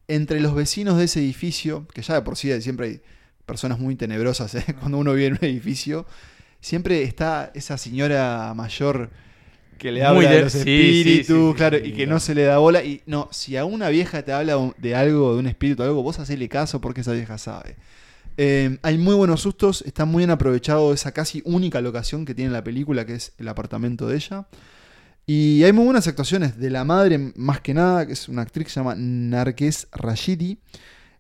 Entre los vecinos de ese edificio, que ya de por sí siempre hay personas muy tenebrosas ¿eh? <laughs> cuando uno vive en un edificio, siempre está esa señora mayor que le Muy habla de- de los sí, sí, espíritus, sí, sí, claro, sí, y que no. no se le da bola. Y no, si a una vieja te habla de algo, de un espíritu, algo, vos hacele caso porque esa vieja sabe. Eh, hay muy buenos sustos, está muy bien aprovechado esa casi única locación que tiene la película, que es el apartamento de ella. Y hay muy buenas actuaciones de la madre, más que nada, que es una actriz que se llama Narques Rashidi,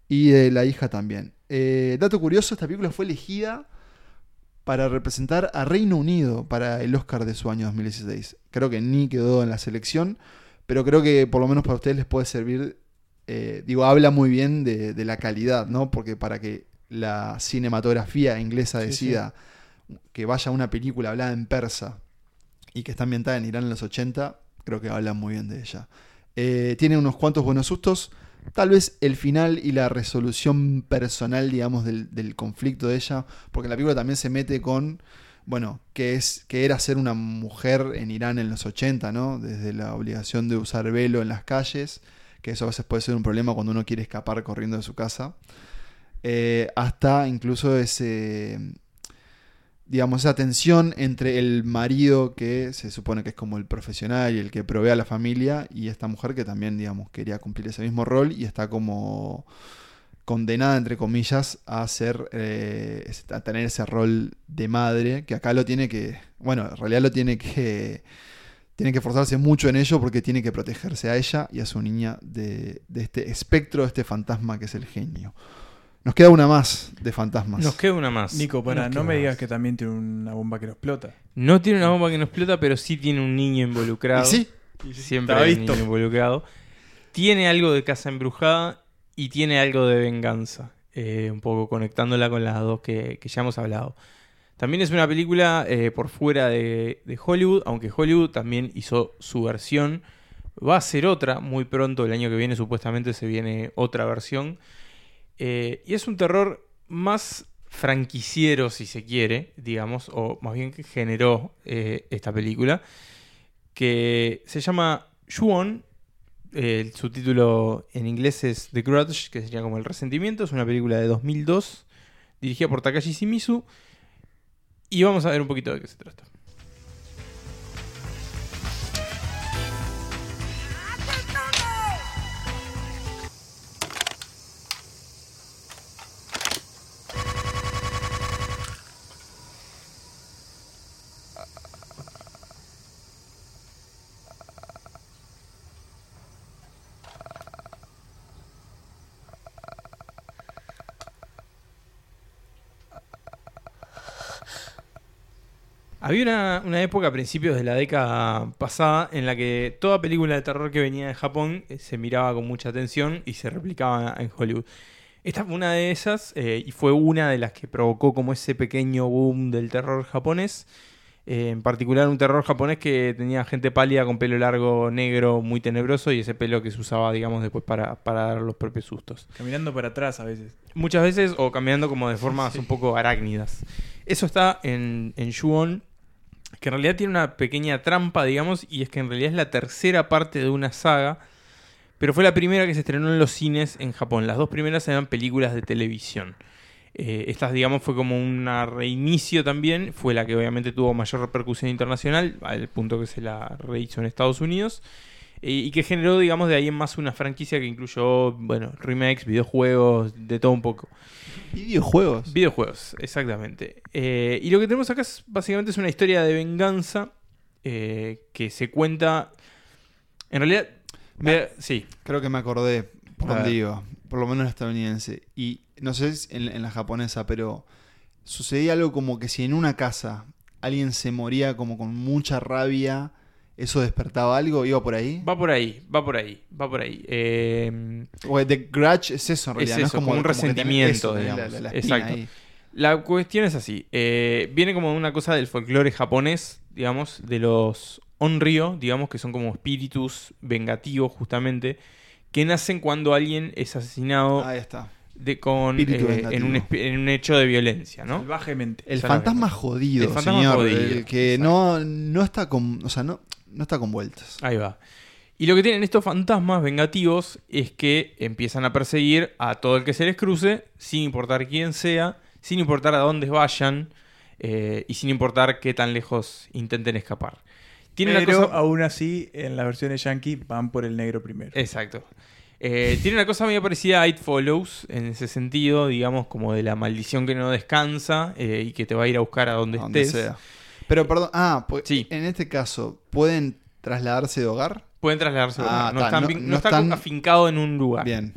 y de la hija también. Eh, dato curioso, esta película fue elegida para representar a Reino Unido para el Oscar de su año 2016. Creo que ni quedó en la selección, pero creo que por lo menos para ustedes les puede servir. eh, digo, habla muy bien de, de la calidad, ¿no? Porque para que la cinematografía inglesa Sí, decida que vaya una película hablada en persa y que está ambientada en Irán en los 80, creo que habla muy bien de ella. Eh, tiene unos cuantos buenos sustos. Tal vez el final y la resolución personal, digamos, del, del conflicto de ella, porque la película también se mete con, bueno, que, es, que era ser una mujer en Irán en los 80, ¿no? Desde la obligación de usar velo en las calles, que eso a veces puede ser un problema cuando uno quiere escapar corriendo de su casa, eh, hasta incluso ese, digamos, esa tensión entre el marido que se supone que es como el profesional y el que provee a la familia y esta mujer que también, digamos, quería cumplir ese mismo rol y está como condenada, entre comillas, a ser, eh, a tener ese rol de madre, que acá lo tiene que, bueno, en realidad lo tiene que, tiene que esforzarse mucho en ello porque tiene que protegerse a ella y a su niña de, de este espectro, de este fantasma que es el genio. Nos queda una más de fantasmas. Nos queda una más. Nico, para, Nos no me digas más. que también tiene una bomba que no explota. No tiene una bomba que no explota, pero sí tiene un niño involucrado. Y sí, Siempre hay un visto. niño involucrado. Tiene algo de casa embrujada y tiene algo de venganza. eh, un poco conectándola con las dos que, que ya hemos hablado. También es una película eh, por fuera de, de Hollywood, aunque Hollywood también hizo su versión. Va a ser otra muy pronto, el año que viene supuestamente se viene otra versión. Eh, y es un terror más franquiciero, si se quiere, digamos, o más bien que generó eh, esta película, que se llama Ju-On. El subtítulo en inglés es The Grudge, que sería como El Resentimiento. Es una película de 2002, dirigida por Takashi Shimizu. Y vamos a ver un poquito de qué se trata. Una, una época a principios de la década pasada en la que toda película de terror que venía de Japón eh, se miraba con mucha atención y se replicaba en Hollywood. Esta fue una de esas eh, y fue una de las que provocó como ese pequeño boom del terror japonés. Eh, en particular un terror japonés que tenía gente pálida con pelo largo, negro, muy tenebroso y ese pelo que se usaba, digamos, después para, para dar los propios sustos. Caminando para atrás a veces. Muchas veces o cambiando como de formas <laughs> un poco arácnidas. Eso está en, en Ju-On, que en realidad tiene una pequeña trampa, digamos, y es que en realidad es la tercera parte de una saga, pero fue la primera que se estrenó en los cines en Japón. Las dos primeras eran películas de televisión. Eh, estas, digamos, fue como un reinicio también, fue la que obviamente tuvo mayor repercusión internacional, al punto que se la rehizo en Estados Unidos, eh, y que generó, digamos, de ahí en más una franquicia que incluyó, bueno, remakes, videojuegos, de todo un poco. Videojuegos. Videojuegos, exactamente. Eh, y lo que tenemos acá es básicamente es una historia de venganza eh, que se cuenta. En realidad, vea- sí, Creo que me acordé por donde. Por lo menos en la estadounidense. Y no sé si en, en la japonesa, pero sucedía algo como que si en una casa alguien se moría como con mucha rabia, eso despertaba algo, iba por ahí. va por ahí, va por ahí, va por ahí. Eh, Porque The Grudge es eso en Es realidad, ¿no? eso, como un resentimiento, eso, digamos. la- la- Exacto. ahí. la cuestión es así: eh, viene como una cosa del folclore japonés, digamos, de los onryo, digamos, que son como espíritus vengativos, justamente, que nacen cuando alguien es asesinado Ahí está. de, con, eh, en, un, en un hecho de violencia, ¿no? Salvajemente. El fantasma jodido, El fantasma señor, jodido, el que no, no está con, o sea, no, no está con vueltas. Ahí va. Y lo que tienen estos fantasmas vengativos es que empiezan a perseguir a todo el que se les cruce, sin importar quién sea, sin importar a dónde vayan eh, y sin importar qué tan lejos intenten escapar. Tiene una Pero cosa... aún así, en las versiones yankee van por el negro primero. Exacto. Eh, tiene una cosa muy parecida a It Follows, en ese sentido, digamos, como de la maldición que no descansa eh, y que te va a ir a buscar a donde a donde estés. sea. Pero perdón, ah, pues, Sí. en este caso, ¿pueden trasladarse de hogar? Pueden trasladarse. a un Ah, no, están no- están- afincado en un lugar. Bien.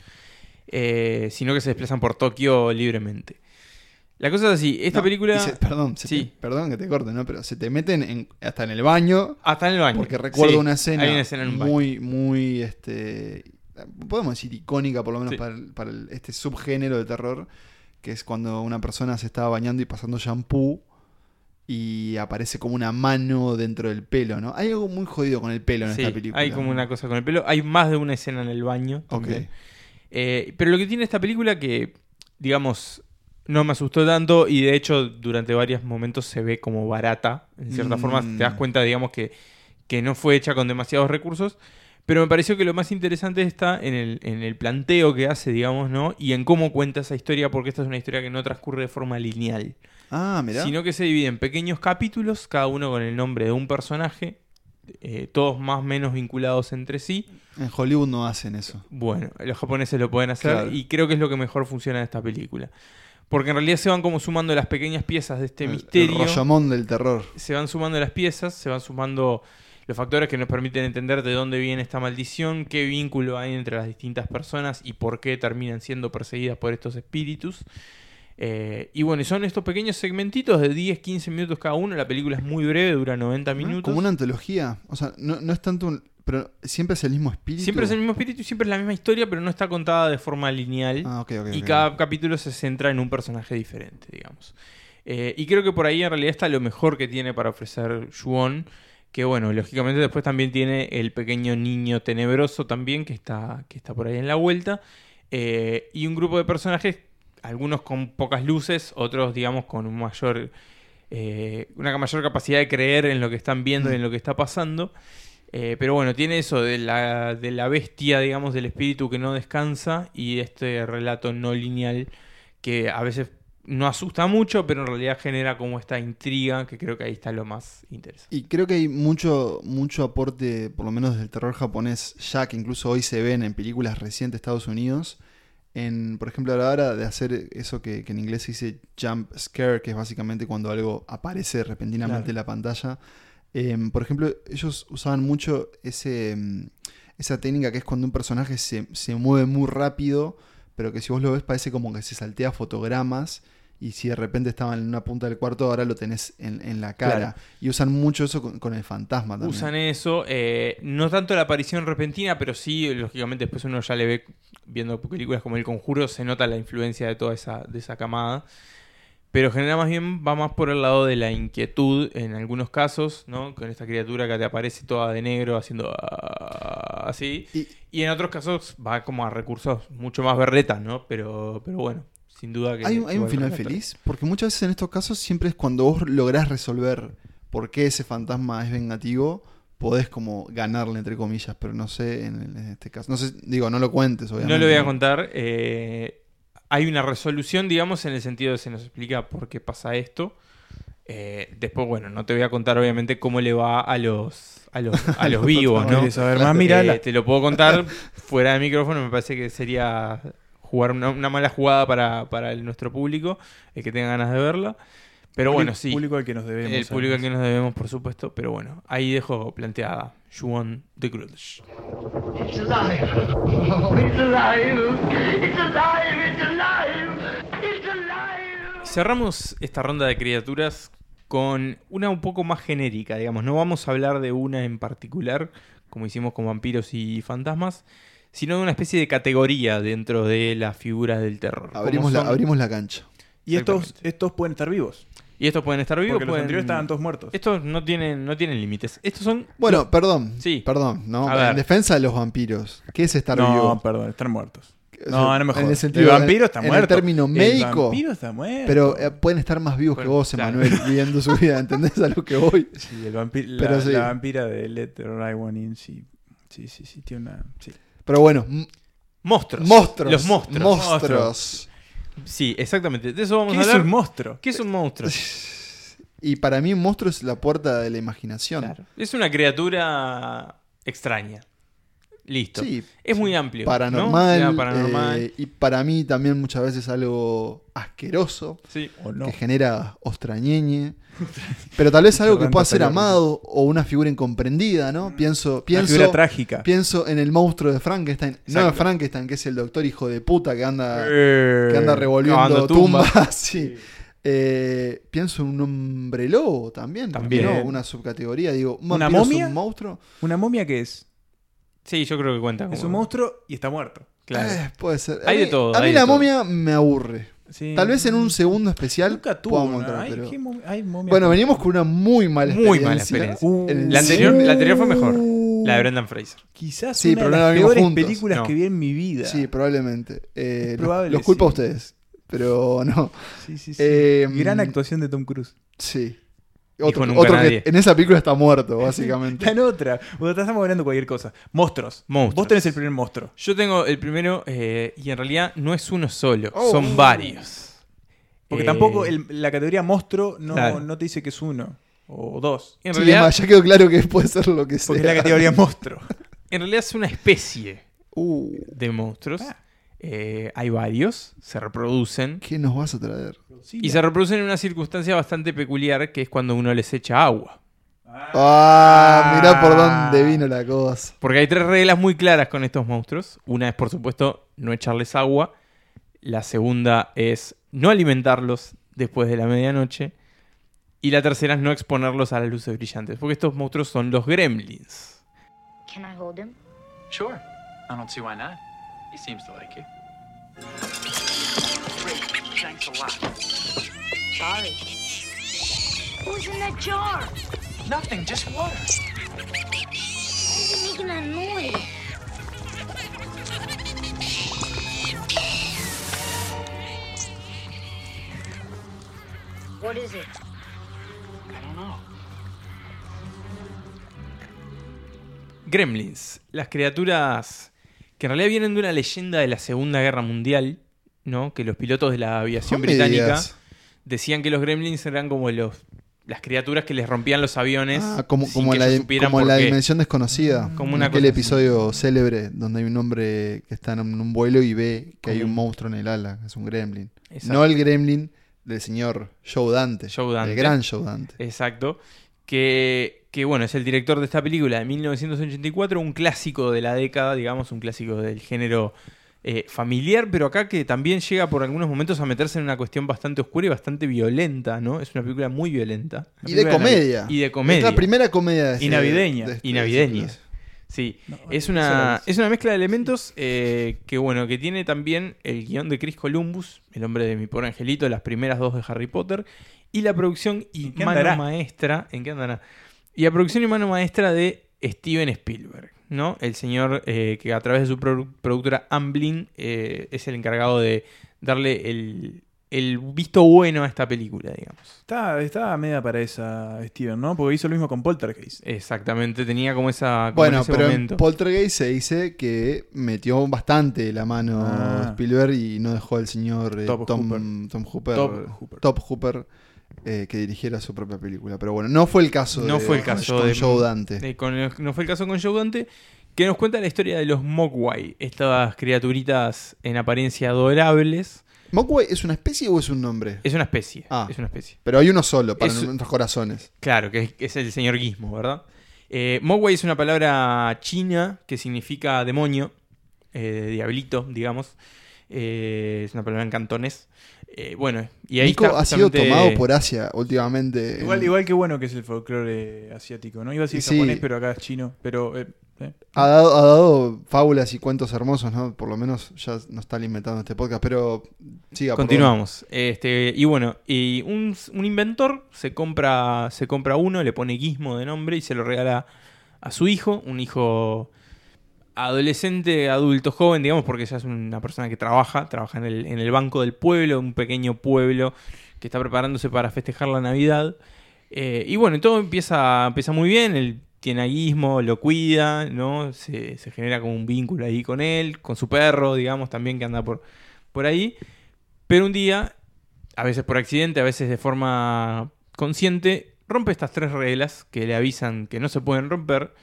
eh, sino que se desplazan por Tokio libremente. La cosa es así, esta No, película... se- perdón, se Sí. te- perdón que te corte, ¿no? Pero se te meten en- hasta en el baño. Hasta en el baño. Porque recuerdo Sí, una escena, Hay una escena en un baño. muy, muy, este, podemos decir icónica por lo menos Sí. para, para el- este subgénero de terror, que es cuando una persona se estaba bañando y pasando shampoo y aparece como una mano dentro del pelo, ¿no? Hay algo muy jodido con el pelo en Sí, esta película. hay como una cosa con el pelo. Hay más de una escena en el baño. Ok. también. Eh, pero lo que tiene esta película que, digamos, no me asustó tanto y de hecho durante varios momentos se ve como barata. En cierta Mm. forma te das cuenta, digamos, que, que no fue hecha con demasiados recursos. Pero me pareció que lo más interesante está en el, en el planteo que hace, digamos, ¿no? Y en cómo cuenta esa historia, porque esta es una historia que no transcurre de forma lineal. Ah, mirá. Sino que se divide en pequeños capítulos, cada uno con el nombre de un personaje, eh, todos más o menos vinculados entre sí. En Hollywood no hacen eso. Bueno, los japoneses lo pueden hacer Claro. y creo que es lo que mejor funciona de esta película. Porque en realidad se van como sumando las pequeñas piezas de este El- misterio. El Rollomón del terror. se van sumando las piezas, se van sumando los factores que nos permiten entender de dónde viene esta maldición, qué vínculo hay entre las distintas personas y por qué terminan siendo perseguidas por estos espíritus. Eh, y bueno, son estos pequeños segmentitos de 10, 15 minutos cada uno. La película es muy breve, dura 90 minutos. Como una antología. O sea, no, no es tanto un... Pero siempre es el mismo espíritu. Siempre es el mismo espíritu y siempre es la misma historia, pero no está contada de forma lineal. Ah, ok, ok. y cada capítulo se centra en un personaje diferente, digamos. Eh, y creo que por ahí en realidad está lo mejor que tiene para ofrecer Juon. Que bueno, lógicamente después también tiene el pequeño niño tenebroso también, que está, que está por ahí en la vuelta. Eh, y un grupo de personajes, algunos con pocas luces, otros digamos con un mayor, eh, una mayor capacidad de creer en lo que están viendo y en lo que está pasando. Eh, pero bueno, tiene eso de la, de la bestia, digamos, del espíritu que no descansa y este relato no lineal que a veces no asusta mucho, pero en realidad genera como esta intriga que creo que ahí está lo más interesante. Y creo que hay mucho, mucho aporte, por lo menos del terror japonés, ya que incluso hoy se ven en películas recientes de Estados Unidos. En, por ejemplo, a la hora de hacer eso que, que en inglés se dice jump scare, que es básicamente cuando algo aparece repentinamente Claro. en la pantalla. Em, por ejemplo, ellos usaban mucho ese, em, esa técnica que es cuando un personaje se, se mueve muy rápido, pero que si vos lo ves parece como que se saltea fotogramas y si de repente estaba en una punta del cuarto, ahora lo tenés en, en la cara. Claro. Y usan mucho eso con, con el fantasma también. Usan eso, eh, no tanto la aparición repentina, pero sí, lógicamente, después uno ya le ve viendo películas como El Conjuro, se nota la influencia de toda esa, de esa camada. Pero genera más bien, va más por el lado de la inquietud en algunos casos, ¿no? Con esta criatura que te aparece toda de negro haciendo ah, así. Y- Y en otros casos va como a recursos mucho más berretas, ¿no? Pero, pero bueno, sin duda que... ¿Hay, un- hay un final feliz? Porque muchas veces en estos casos siempre es cuando vos lográs resolver por qué ese fantasma es vengativo, podés como ganarle, entre comillas, pero no sé en, el- en este caso. No sé, digo, no lo cuentes, obviamente. No lo voy a contar. eh, hay una resolución, digamos, en el sentido de se nos explica por qué pasa esto. Eh, después, bueno, no te voy a contar, obviamente, cómo le va a los, a los, <laughs> a los vivos, ¿no? ¿Quieres saber más? Mírala. Eh, te lo puedo contar fuera de micrófono. Me parece que sería jugar una, una mala jugada para, para el- nuestro público, el que tenga ganas de verla. Pero bueno, sí. Público al que nos debemos. el público al que nos debemos, por supuesto. Pero bueno, ahí dejo planteada Juan de Grudge. It's alive. Oh, it's alive. It's alive. It's alive. It's alive. Cerramos esta ronda de criaturas con una un poco más genérica, digamos. No vamos a hablar de una en particular, como hicimos con vampiros y fantasmas, sino de una especie de categoría dentro de las figuras del terror. Abrimos la, abrimos la cancha. Y estos, estos pueden estar vivos. Y estos pueden estar vivos, Porque los pueden- anteriores estaban todos muertos. Estos no tienen, no tienen límites. Estos son... Bueno, perdón. Sí. Perdón, ¿no? A En ver. defensa de los vampiros. ¿Qué es estar no, vivo? perdón, están muertos. O No, sea, no me en jodas. el sentido- el vampiro está en el muerto. término médico, El vampiro está muerto. Pero eh, pueden estar más vivos que vos, claro. Emanuel, <laughs> viviendo su vida. ¿Entendés a lo que voy? Sí, el vampi- la, Pero sí. la vampira de Let the Right One In, sí. Sí, sí, sí, tiene una... Sí. Pero bueno, Monstruos. monstruos. Los monstruos. Monstruos. Sí, exactamente. De eso vamos ¿Qué a es hablar. un monstruo? ¿Qué es un monstruo? Y para mí un monstruo es la puerta de la imaginación. Claro. Es una criatura extraña. Listo. Sí, Es muy amplio. ¿no? paranormal. Eh, y para mí también muchas veces algo asqueroso. Sí. ¿O no? que genera ostrañeñe. <laughs> Pero tal vez algo que pueda ser amado o una figura incomprendida, ¿no? Pienso, Una figura pienso, trágica. pienso en el monstruo de Frankenstein. No de Frankenstein, que es el doctor hijo de puta que anda, Eh, que anda revolviendo tumbas. <laughs> sí. Eh, pienso en un hombre lobo también. ¿por qué También. no? Una subcategoría. Digo, ¿un ¿Una es momia? un monstruo? ¿Una momia qué es? Sí, yo creo que cuenta. Es como- un monstruo y está muerto. Claro. Eh, puede ser. A Hay de todo, A mí la todo. momia me aburre. Sí. Tal vez en un segundo especial Nunca tuvo podamos una. entrar, Hay, pero- ¿qué momi- hay momias Bueno, venimos con una muy mala Muy experiencia. mala experiencia. Uh, La anterior, la anterior fue mejor. La de Brendan Fraser. Quizás Sí, una pero de las peores juntos. películas No. que vi en mi vida. Sí, probablemente. Eh, los- probable, los culpo a ustedes. Pero no. sí, sí. sí. Eh, Gran actuación de Tom Cruise. Sí. Otro, nunca otro nadie. que en esa película está muerto, <laughs> básicamente. En otra. Bueno, estamos hablando de cualquier cosa. Monstruos. Monstruos. Vos tenés el primer monstruo. Yo tengo el primero eh, y en realidad no es uno solo, Oh. son varios. Porque Eh, tampoco el- la categoría monstruo no, Claro. no te dice que es uno o dos. En Sí, realidad, además, ya quedó claro que puede ser lo que sea. Porque es la categoría monstruo. <laughs> en realidad es una especie Uh, de monstruos. Ah. Eh, hay varios, se reproducen. ¿Qué nos vas a traer? Y se reproducen en una circunstancia bastante peculiar, que es cuando uno les echa agua. Ah, mirá por dónde vino la cosa. Porque hay tres reglas muy claras con estos monstruos. Una es, por supuesto, no echarles agua. La segunda es no alimentarlos después de la medianoche. Y la tercera es no exponerlos a las luces brillantes. Porque estos monstruos son los gremlins. Can I hold him? Sure. I don't see why not. He seems to like you. Great. Thanks a lot. Sorry. Who's in that jar? Nothing, just water. Why is it making that noise? What is it? I don't know. Gremlins. Las criaturas que en realidad vienen de una leyenda de la Segunda Guerra Mundial. ¿no? Que los pilotos de la aviación No británica decían que los gremlins eran como los las criaturas que les rompían los aviones. Ah, como, sin como que la, ellos supieran como por la qué. dimensión desconocida. Como una aquel cosa así. episodio célebre donde hay un hombre que está en un vuelo y ve que hay Como un un- monstruo en el ala, es un gremlin. Exacto. No el gremlin del señor Joe Dante. Joe Dante. El gran Joe Dante. Exacto. Que, que, bueno, es el director de esta película de 1984, un clásico de la década, digamos, un clásico del género eh, familiar, pero acá que también llega por algunos momentos a meterse en una cuestión bastante oscura y bastante violenta, ¿no? Es una película muy violenta. Y de comedia. Y de comedia. Es la primera comedia de Y navideña. de este- y navideña. Sí, No, es una, es una mezcla de elementos eh, que bueno, que tiene también el guion de Chris Columbus, el hombre de mi pobre angelito, las primeras dos de Harry Potter, y la producción y ¿En qué mano maestra, ¿en qué andará? Y la producción y mano maestra de Steven Spielberg, ¿no? El señor eh, que a través de su produ- productora Amblin eh, es el encargado de darle el, el visto bueno a esta película, digamos. Está, está media para esa Steven, ¿no? Porque hizo lo mismo con Poltergeist. Exactamente, tenía como esa... como Bueno, en ese pero momento. en Poltergeist se dice que metió bastante la mano Ah. Spielberg y no dejó al señor eh, Top Tom, Hooper. Tom Hooper, Top Hooper. Top Hooper, eh, que dirigiera su propia película. Pero bueno, no fue el caso No de, fue el caso con de- Joe Dante. Eh, con el- no fue el caso con Joe Dante, que nos cuenta la historia de los Mogwai, estas criaturitas en apariencia adorables. ¿Mogwai es una especie o es un nombre? Es una especie. Ah. Es una especie. Pero hay uno solo para Es- nuestros corazones. Claro, que es, que es el señor Gizmo, ¿verdad? Eh, Mogwai es una palabra china que significa demonio, eh, diablito, digamos. Eh, es una palabra en cantonés. Eh, bueno, y ahí Nico está ha sido tomado por Asia últimamente. Igual, En- igual que bueno que es el folclore asiático, ¿no? Iba a decir Sí. japonés, pero acá es chino. Pero, eh, eh. Ha dado, ha dado fábulas y cuentos hermosos, ¿no? Por lo menos ya nos está alimentando este podcast, pero siga. por Continuamos. Este, y bueno, y un, un inventor se compra, se compra uno, le pone Gizmo de nombre y se lo regala a su hijo, un hijo adolescente, adulto, joven, digamos, porque ya es una persona que trabaja, trabaja en el, banco del pueblo, un pequeño pueblo que está preparándose para festejar la Navidad. Eh, y bueno, todo empieza, empieza muy bien, él tiene a Gizmo, lo cuida, ¿no? Se, se genera como un vínculo ahí con él, con su perro, digamos, también que anda por, por ahí. Pero un día, a veces por accidente, a veces de forma consciente, rompe estas tres reglas que le avisan que no se pueden romper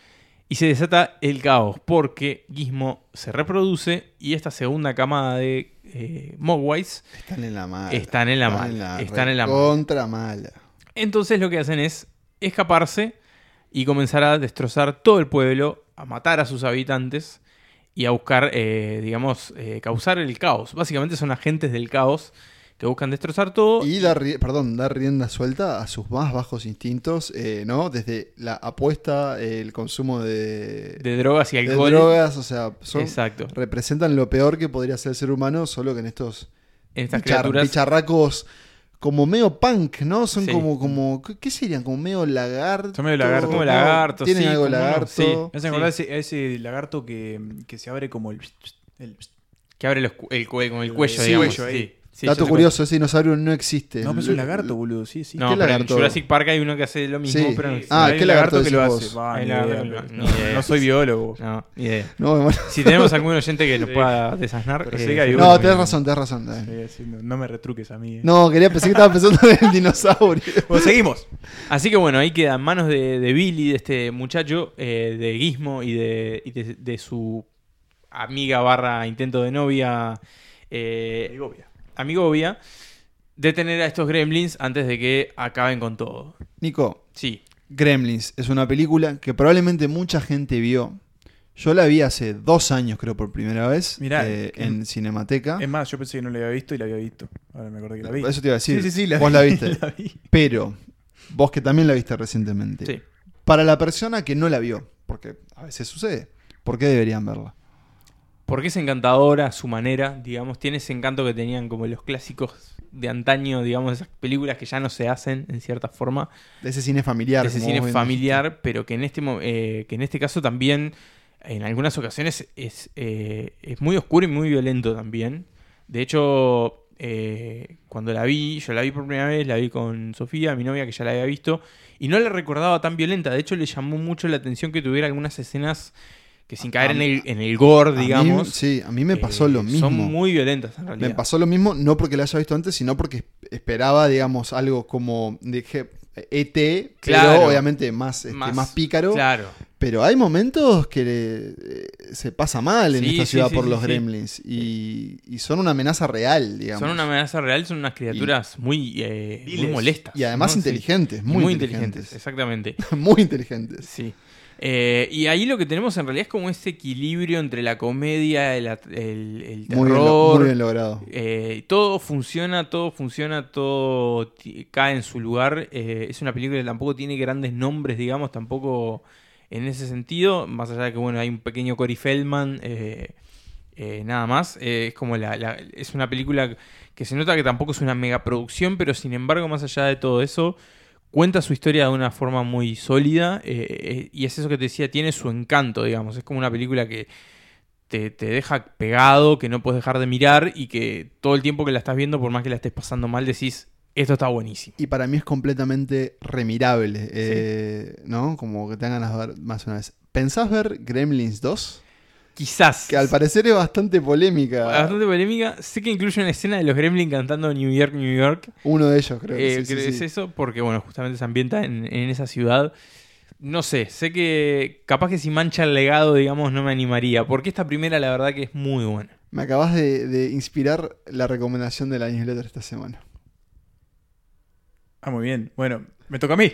y se desata el caos porque Gizmo se reproduce y esta segunda camada de eh, Mogwais. Están en la mala. Están en la mala, están en la. Contra mala. Entonces lo que hacen es escaparse y comenzar a destrozar todo el pueblo, a matar a sus habitantes y a buscar, eh, digamos, eh, causar el caos. Básicamente son agentes del caos que buscan destrozar todo. Y dar, perdón, dar rienda suelta a sus más bajos instintos, eh, ¿no? Desde la apuesta, el consumo de, de drogas y de alcohol. drogas, o sea, son, Exacto. representan lo peor que podría ser el ser humano, solo que en estos En estas bichar- criaturas. bicharracos como medio punk, ¿no? Son Sí. como, como, ¿qué- ¿qué serían? Como medio lagarto. Son medio lagarto. Como lagarto, Tienen sí, algo como lagarto. sí. Me hace acordar a ese, ese lagarto que, que se abre como el. el- Que abre los el, con el cuello, Sí, digamos. cuello ahí. Sí, sí, Dato curioso, ese dinosaurio no existe. no, pero es un lagarto, boludo. Sí, sí. cuál- ¿Qué No, pero en lagarto? Jurassic Park hay uno que hace lo mismo, Sí. pero no existe. Ah, hay ¿qué un lagarto que lo decís hace? vos? Va, Hay ni lagarto idea, que lo- ni no, no soy biólogo. No, ni idea. No, bueno. Si tenemos algún oyente que nos pueda desasnar. Pero eh, sé que hay sí. uno. no, tenés razón, tenés razón. no, no me retruques a mí. eh. No, quería pensé que estaba pensando en el <laughs> dinosaurio. Bueno, seguimos. Así que bueno, ahí queda en manos de, de Billy, de este muchacho, eh, de Gizmo y de, y de- de su amiga barra intento de novia, eh, Segovia. amigovia, detener a estos gremlins antes de que acaben con todo. Nico, Sí, Gremlins es una película que probablemente mucha gente vio. Yo la vi hace dos años, creo, por primera vez Mirá, eh, que- en Cinemateca. Es más, yo pensé que no la había visto y la había visto. Ahora me acordé que la vi. Eso te iba a decir. Sí, sí, sí, la vos vi, la viste. <laughs> la vi. Pero, vos que también la viste recientemente. sí. Para la persona que no la vio, porque a veces sucede, ¿por qué deberían verla? Porque es encantadora a su manera, digamos, tiene ese encanto que tenían como los clásicos de antaño, digamos, esas películas que ya no se hacen en cierta forma. De ese cine familiar. de ese cine familiar, pero que en este eh, que en este caso también en algunas ocasiones es, eh, es muy oscuro y muy violento también. De hecho, eh, cuando la vi, yo la vi por primera vez, la vi con Sofía, mi novia que ya la había visto, y no la recordaba tan violenta. De hecho, le llamó mucho la atención que tuviera algunas escenas que sin caer A en el, en el gore, A mí- digamos. sí, a mí me pasó eh, lo mismo. Son muy violentas en realidad. Me pasó lo mismo, no porque la haya visto antes, sino porque esperaba, digamos, algo como de je- ET, Claro. pero obviamente más, este, más, pícaro. Claro. Pero hay momentos que eh, se pasa mal en Sí, esta ciudad sí, por los gremlins. Y, y son una amenaza real, digamos. Son una amenaza real, son unas criaturas muy, eh, muy molestas. Y además inteligentes, muy, inteligentes. inteligentes. exactamente. <laughs> muy inteligentes. Sí. Eh, y ahí lo que tenemos en realidad es como ese equilibrio entre la comedia, el, el, el Muy bien, lo- terror. muy bien logrado. Eh, todo funciona, todo funciona, todo cae en su lugar. Eh, es una película que tampoco tiene grandes nombres, digamos, tampoco en ese sentido. Más allá de que, bueno, hay un pequeño Cory Feldman, eh, nada más. Es como la, la- es una película que se nota que tampoco es una megaproducción, pero sin embargo, más allá de todo eso, cuenta su historia de una forma muy sólida. eh, eh, y es eso que te decía, tiene su encanto, digamos. Es como una película que te, te deja pegado, que no puedes dejar de mirar y que todo el tiempo que la estás viendo, por más que la estés pasando mal, decís, esto está buenísimo. Y para mí es completamente remirable, eh, ¿no? Como que te dan ganas de ver más una vez. ¿Pensás ver Gremlins 2? Quizás. Que al parecer es bastante polémica. Bastante polémica. Sé que incluye una escena de los Gremlins cantando New York, New York. Uno de ellos, creo. Eh, que sí, que sí, es sí. eso, porque bueno, justamente se ambienta en, en esa ciudad. No sé, sé que capaz que si mancha el legado, digamos, no me animaría. Porque esta primera, la verdad, que es muy buena. Me acabas de, de inspirar la recomendación de la newsletter esta semana. Ah, muy bien. Bueno, me toca a mí.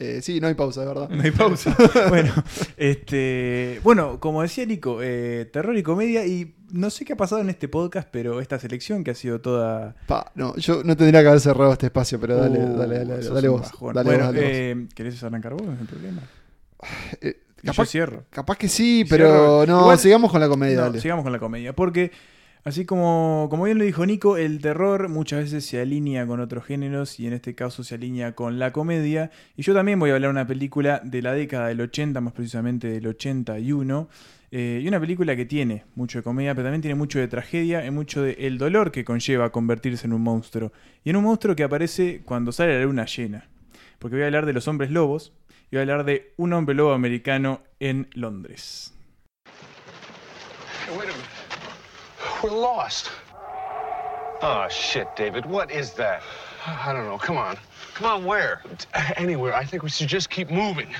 Eh, sí, no hay pausa, de verdad. No hay pausa. <laughs> bueno, este, bueno, como decía Nico, eh, terror y comedia y no sé qué ha pasado en este podcast, pero esta selección que ha sido toda Pa, no, yo no tendría que haber cerrado este espacio, pero dale, Uh, dale, dale, dale vos. Dale bueno, vos, dale vos. eh, ¿querés arrancar vos? No hay problema. Eh, capaz, yo cierro. capaz que sí, Cierro. pero no, Igual- sigamos con la comedia, No, dale. sigamos con la comedia, porque así como, como bien lo dijo Nico, el terror muchas veces se alinea con otros géneros y en este caso se alinea con la comedia. Y yo también voy a hablar de una película de la década del 80, más precisamente del 81. eh, y una película que tiene mucho de comedia, pero también tiene mucho de tragedia y mucho de el dolor que conlleva convertirse en un monstruo. Y en un monstruo que aparece cuando sale la luna llena. Porque voy a hablar de los hombres lobos y voy a hablar de un hombre lobo americano en Londres. We're lost. Oh, shit, David. What is that? I don't know. Come on. Come on, where? Anywhere. I think we should just keep moving.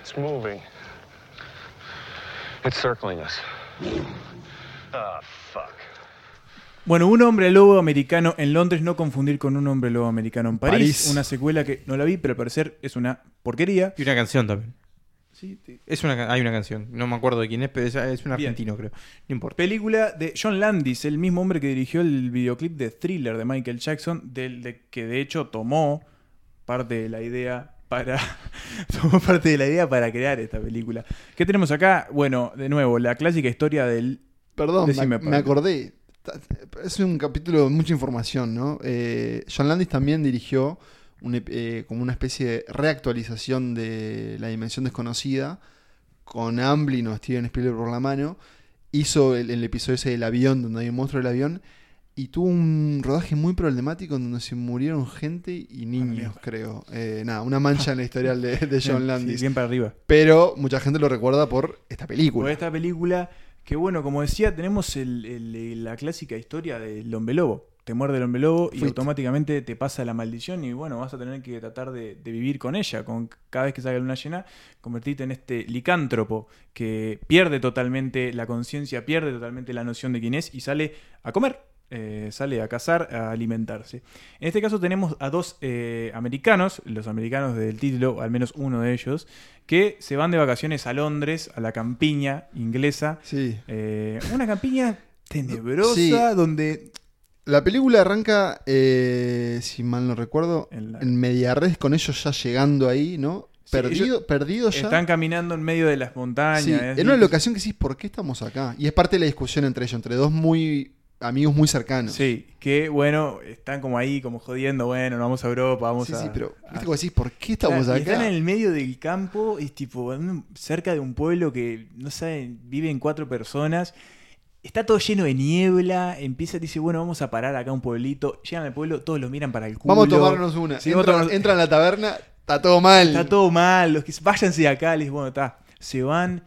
It's moving. It's circling us. Fuck. Bueno, un hombre lobo americano en Londres, no confundir con un hombre lobo americano en París. París. Una secuela que no la vi, pero al parecer es una porquería. Y una canción también. Sí, sí. Es una, hay una canción. No me acuerdo de quién es, pero es, es un Bien. argentino, creo. No importa. Película de John Landis, el mismo hombre que dirigió el videoclip de Thriller de Michael Jackson, del de, que de hecho tomó parte de la idea para <laughs> tomó parte de la idea para crear esta película. ¿Qué tenemos acá? Bueno, de nuevo, la clásica historia del Perdón, Decime, me, acordé. Es un capítulo de mucha información, ¿no? Eh, John Landis también dirigió un eh, como una especie de reactualización de La Dimensión Desconocida con Amblin o Steven Spielberg por la mano. Hizo el, el episodio ese del avión, donde hay un monstruo del avión. Y tuvo un rodaje muy problemático donde se murieron gente y niños, creo. Eh, nada, una mancha en la historial de, de <laughs> John Sí, Landis. bien para arriba. Pero mucha gente lo recuerda por esta Por película. esta película, que bueno, como decía, tenemos el- el- la clásica historia del hombre lobo. Te muerde el hombre lobo y automáticamente te pasa la maldición y bueno, vas a tener que tratar de, de vivir con ella. Con cada vez que salga luna llena, convertirte en este licántropo que pierde totalmente la conciencia, pierde totalmente la noción de quién es y sale a comer. Eh, sale a cazar, a alimentarse. En este caso tenemos a dos eh, americanos, los americanos del título, al menos uno de ellos, que se van de vacaciones a Londres, a la campiña inglesa. Sí. Eh, una campiña <laughs> tenebrosa Sí. donde... La película arranca, si mal no recuerdo, En la- en media red con ellos ya llegando ahí, ¿no? Sí, perdido, ellos perdido ya. Están caminando en medio de las montañas. Sí, en una locación que decís, ¿por qué estamos acá? Y es parte de la discusión entre ellos, entre dos muy amigos muy cercanos. Sí, que bueno, están como ahí, como jodiendo, bueno, nos vamos a Europa, vamos sí, a... sí, pero a- ¿viste decís, ¿por qué estamos Claro, acá? Están en el medio del campo, es tipo cerca de un pueblo que, no saben, viven cuatro personas. Está todo lleno de niebla. Empieza, dice, bueno, vamos a parar acá un pueblito. Llegan al pueblo, todos lo miran para el culo. Vamos a tomarnos una. Sí, a entran, tomarnos- entran a la taberna, Está todo mal. Está todo mal, los que váyanse de acá, les bueno, está. Se van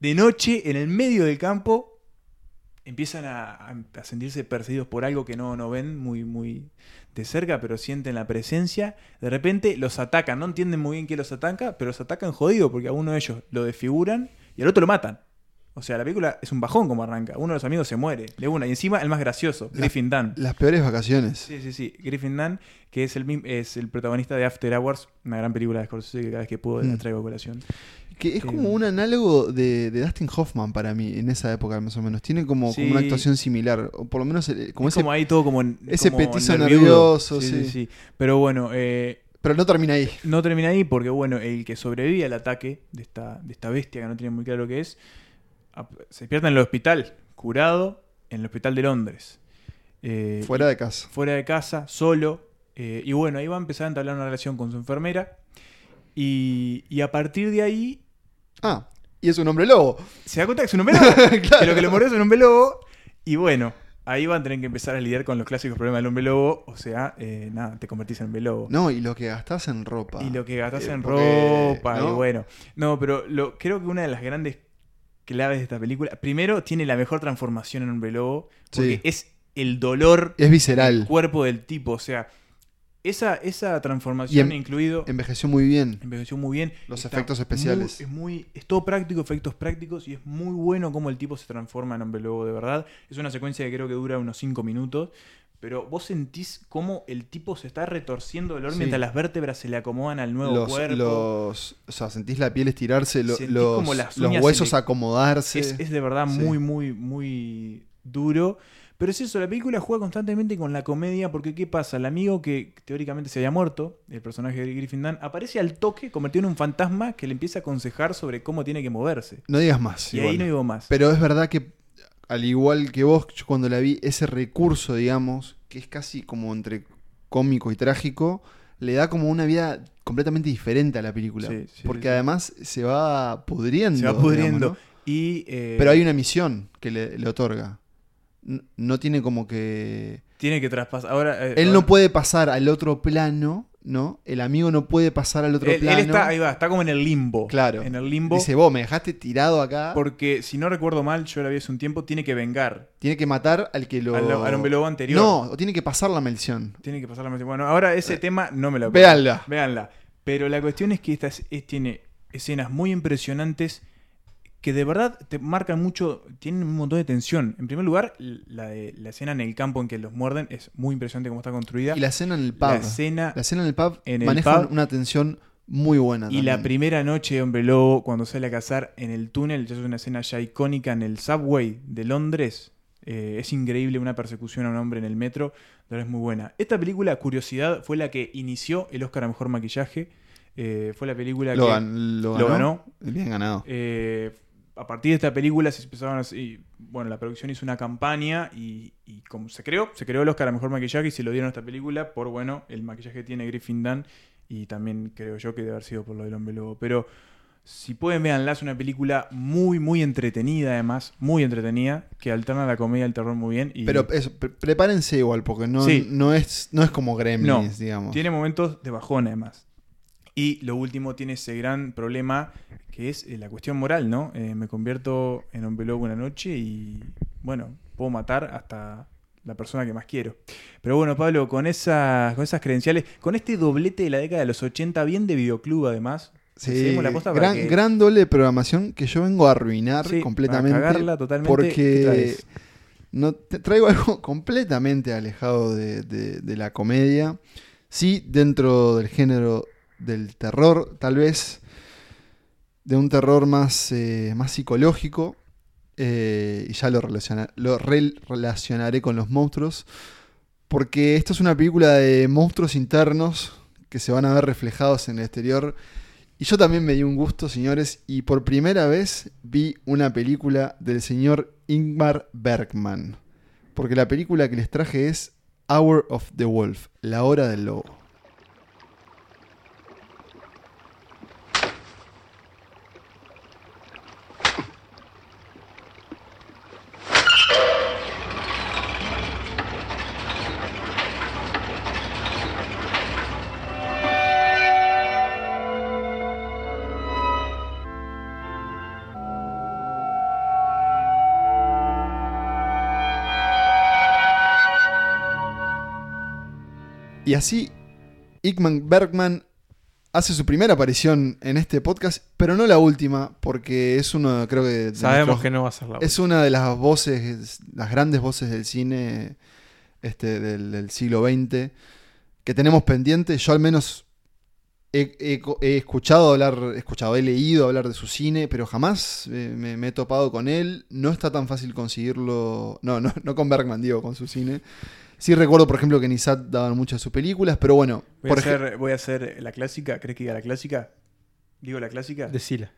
de noche en el medio del campo, empiezan a, sentirse perseguidos por algo que no, no ven muy, muy de cerca, pero sienten la presencia. De repente los atacan, no entienden muy bien qué los ataca, pero los atacan jodido porque a uno de ellos lo desfiguran y al otro lo matan. O sea, la película es un bajón como arranca. Uno de los amigos se muere de una. Y encima el más gracioso, Griffin Dunn. Las peores vacaciones. Sí, sí, sí. Griffin Dunn, que es el, es el protagonista de After Hours, una gran película de Scorsese que cada vez que puedo la Mm. traigo a colación. Que es Eh, como un análogo de, de Dustin Hoffman para mí, en esa época más o menos. Tiene como, como una Sí. actuación similar. O por lo menos como es ese. como ahí todo como, ese como petizo nervioso. nervioso, sí. Pero bueno, eh, Pero no termina ahí. no termina ahí porque bueno, el que sobrevive al ataque de esta, de esta bestia que no tiene muy claro qué es, ap- se despierta en el hospital, curado, en el hospital de Londres. Eh, Fuera de casa. fuera de casa, solo. eh, y bueno, ahí va a empezar a entablar una relación con su enfermera. Y, y a partir de ahí Ah, y es un hombre lobo. se da cuenta que es un hombre lobo. <laughs> Que lo que le mordió es un hombre lobo. Y bueno, ahí van a tener que empezar a lidiar con los clásicos problemas del hombre lobo. O sea, eh, nada, te convertís en hombre lobo. No, y lo que gastás en ropa. Y lo que gastas Eh, en porque, ropa, ¿no? y bueno. No, pero lo, creo que una de las grandes claves de esta película, primero, tiene la mejor transformación en hombre lobo, porque Sí. es el dolor Es visceral. del cuerpo del tipo, o sea, esa, esa transformación em- incluido Envejeció muy bien. envejeció muy bien. Los efectos muy- especiales. es muy, es todo práctico, efectos prácticos y es muy bueno cómo el tipo se transforma en hombre lobo de verdad. Es una secuencia que creo que dura unos 5 minutos. Pero vos sentís cómo el tipo se está retorciendo del dolor Sí. mientras las vértebras se le acomodan al nuevo Los, cuerpo. los- o sea, sentís la piel estirarse, lo- los, como las los huesos le- acomodarse. Es, es de verdad Sí. muy, muy, muy duro. Pero es eso, la película juega constantemente con la comedia porque ¿qué pasa? El amigo que teóricamente se había muerto, el personaje de Griffin Dunn, aparece al toque convertido en un fantasma que le empieza a aconsejar sobre cómo tiene que moverse. No digas más. Y ahí no digo más. Pero es verdad que, al igual que vos, yo cuando la vi, ese recurso, digamos, que es casi como entre cómico y trágico, le da como una vida completamente diferente a la película. Sí, sí, porque sí, además se va pudriendo. Se va digamos, pudriendo. ¿no? Y, eh, Pero hay una misión que le, le otorga. No tiene como que... Tiene que traspasar. Ahora, eh, Él ahora- no puede pasar al otro plano, ¿no? El amigo no puede pasar al otro él, él plano. está, ahí va, está como en el limbo. Claro. En el limbo. Dice, vos me dejaste tirado acá. Porque si no recuerdo mal, yo la vi hace un tiempo, tiene que vengar. Tiene que matar al que lo... Al- al hombre lobo anterior. No, o tiene que pasar la maldición. Tiene que pasar la mente. Bueno, ahora ese tema no me lo Véanla. Véanla. Pero la cuestión es que esta es- es- tiene escenas muy impresionantes que de verdad te marcan mucho, tienen un montón de tensión. En primer lugar, la, de- la escena en el campo en que los muerden es muy impresionante cómo está construida. Y la escena en el pub. La escena, La escena en el pub en el maneja pub. una tensión muy buena. y la primera noche de Hombre Lobo, cuando sale a cazar en el túnel, ya es una escena ya icónica en el subway de Londres. Eh, es increíble una persecución a un hombre en el metro, de verdad es muy buena. Esta película, curiosidad, fue la que inició el Oscar a Mejor Maquillaje. Eh, fue la película Lo, que gan- lo ganó. Bien ganado. Eh, a partir de esta película se empezaron a y, bueno, la producción hizo una campaña y, y como se creó, se creó el Oscar a Mejor Maquillaje y se lo dieron a esta película por, bueno, el maquillaje que tiene Griffin Dunn y también creo yo que debe haber sido por lo del Hombre Lobo. Pero si pueden véanla, es una película muy, muy entretenida además, muy entretenida, que alterna la comedia y el terror muy bien. Y Pero eso, pre- prepárense igual, porque no, Sí. no, es, no es como Gremlins, no, digamos. tiene momentos de bajón además. Y lo último tiene ese gran problema que es eh, la cuestión moral, ¿no? Eh, me convierto en hombre lobo una noche y, bueno, puedo matar hasta la persona que más quiero. Pero bueno, Pablo, con esas, con esas credenciales, con este doblete de la década de los 80, bien de videoclub además, Sí, la posta gran, que- gran doble de programación que yo vengo a arruinar Sí, completamente. cagarla totalmente. ¿Qué Porque no, te traigo <laughs> algo completamente alejado de, de- de la comedia. Sí, dentro del género del terror, tal vez de un terror más, eh, más psicológico. eh, y ya lo, relaciona- lo rel- relacionaré con los monstruos. Porque esto es una película de monstruos internos que se van a ver reflejados en el exterior. Y yo también me di un gusto, señores, y por primera vez vi una película del señor Ingmar Bergman. Porque la película que les traje es Hour of the Wolf, La Hora del Lobo. Así, Igman Bergman hace su primera aparición en este podcast, pero no la última, porque es uno, creo que... Sabemos nuestros- que no va a ser la Es una de las voces, las grandes voces del cine este, del, del siglo XX que tenemos pendiente. Yo al menos he, he co- he escuchado hablar, he escuchado, he leído hablar de su cine, pero jamás eh, me, me he topado con él. No está tan fácil conseguirlo. No, no, no con Bergman, digo, con su cine. Sí recuerdo, por ejemplo, que en ISAT daban muchas de sus películas, pero bueno. Voy, por a hacer, voy a hacer la clásica. ¿Crees que diga la clásica? ¿Digo la clásica? Decila.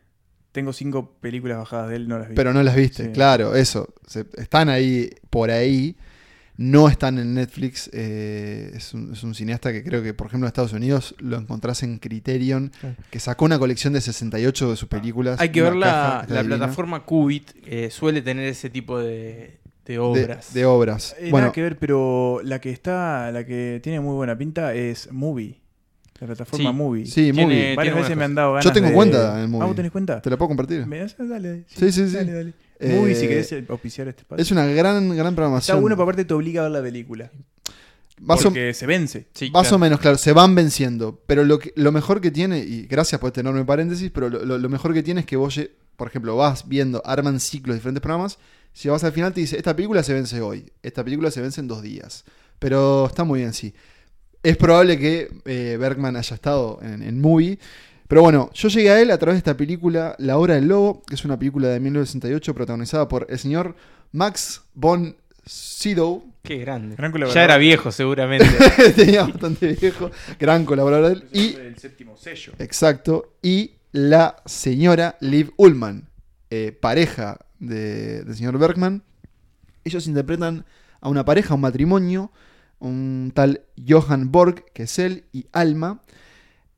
Tengo cinco películas bajadas de él, no las vi. Pero no las viste, Sí. claro, eso. Se- están ahí, por ahí. No están en Netflix. eh, es, un, es un cineasta que creo que, por ejemplo, en Estados Unidos lo encontrás en Criterion, que sacó una colección de 68 de sus películas. Hay que ver caja, la, la plataforma Qubit, eh, suele tener ese tipo de, de obras. de obras. Eh, bueno, Nada que ver, pero la que está, la que tiene muy buena pinta es Movie. La plataforma Sí. Movie. sí, tiene- Movie. Varias veces me han dado ganas Yo tengo de- cuenta en Movie. Ah, ¿vos tenés cuenta? ¿Te la puedo compartir? Me- Dale, Sí, sí, sí. Dale, dale. Eh, Movie, si querés eh, auspiciar este espacio. Es una gran, gran Está programación. bueno, pero aparte te obliga a ver la película. Más o- porque se vence. Sí, Más claro. o menos, claro, se van venciendo. Pero lo, que, lo mejor que tiene, y gracias por este enorme paréntesis, pero lo, lo- lo mejor que tiene es que vos, por ejemplo, vas viendo, arman ciclos de diferentes programas. Si vas al final te dice, esta película se vence hoy, esta película se vence en dos días. Pero está muy bien, sí. Es probable que eh, Bergman haya estado en, en movie. Pero bueno, yo llegué a él a través de esta película, La Hora del Lobo, que es una película de 1968 protagonizada por el señor Max von Sydow, Qué grande. Gran colaborador. Ya era viejo, seguramente. <laughs> tenía bastante viejo, gran colaborador de él. Y el séptimo sello. Exacto. Y la señora Liv Ullman, eh, pareja de- señor Bergman. Ellos interpretan a una pareja, un matrimonio, un tal Johann Borg, que es él, y Alma.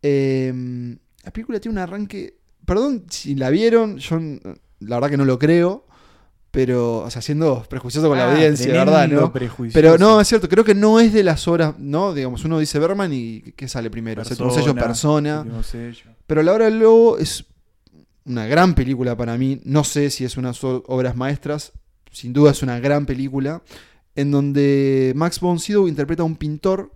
Eh, la película tiene un arranque. Perdón si la vieron, yo n- la verdad que no lo creo. Pero, o sea, siendo prejuicioso con la Ah, audiencia, tremendo ¿verdad? ¿no? Pero no, es cierto, creo que no es de las obras, ¿no? Digamos, uno dice Bergman y ¿qué sale primero? Séptimo sello, persona. Séptimo sello. Pero La Hora del Lobo es una gran película para mí. No sé si es unas obras maestras. Sin duda es una gran película. En donde Max von Sydow interpreta a un pintor,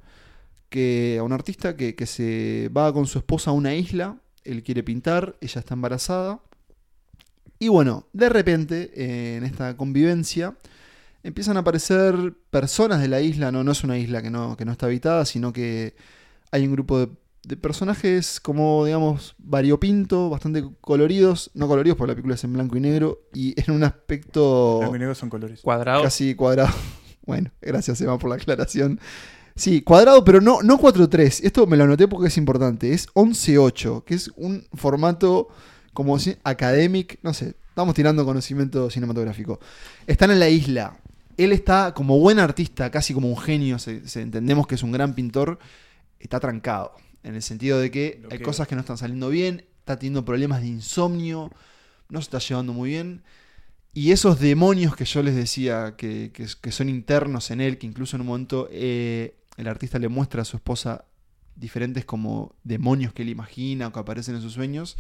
que, a un artista que, que se va con su esposa a una isla. Él quiere pintar, ella está embarazada. Y bueno, de repente, en esta convivencia, empiezan a aparecer personas de la isla. No, no es una isla que no, que no está habitada, sino que hay un grupo de, de personajes como, digamos, variopinto, bastante coloridos. No coloridos porque la película es en blanco y negro. Y en un aspecto Blanco y negro son colores. Cuadrado. casi cuadrado. <laughs> Bueno, gracias Emma por la aclaración. Sí, cuadrado, pero no, no 4-3. Esto me lo anoté porque es importante. Es 11-8, que es un formato como si- academic, no sé, estamos tirando conocimiento cinematográfico. Están en la isla. Él está como buen artista, casi como un genio, se- se- entendemos que es un gran pintor, está trancado. En el sentido de que hay cosas que no están saliendo bien, está teniendo problemas de insomnio, no se está llevando muy bien. Y esos demonios que yo les decía que, que- que son internos en él, que incluso en un momento eh, el artista le muestra a su esposa diferentes como demonios que él imagina o que aparecen en sus sueños,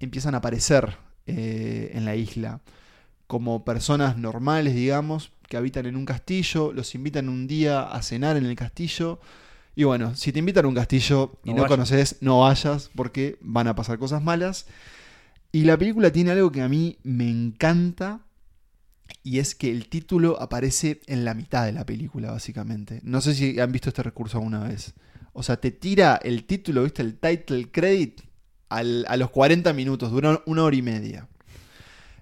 empiezan a aparecer eh, en la isla como personas normales, digamos, que habitan en un castillo, los invitan un día a cenar en el castillo. Y bueno, si te invitan a un castillo y No conoces, no vayas porque van a pasar cosas malas. Y la película tiene algo que a mí me encanta y es que el título aparece en la mitad de la película, básicamente. No sé si han visto este recurso alguna vez. O sea, te tira el título, ¿viste? El title credit al- a los 40 minutos, dura una hora y media.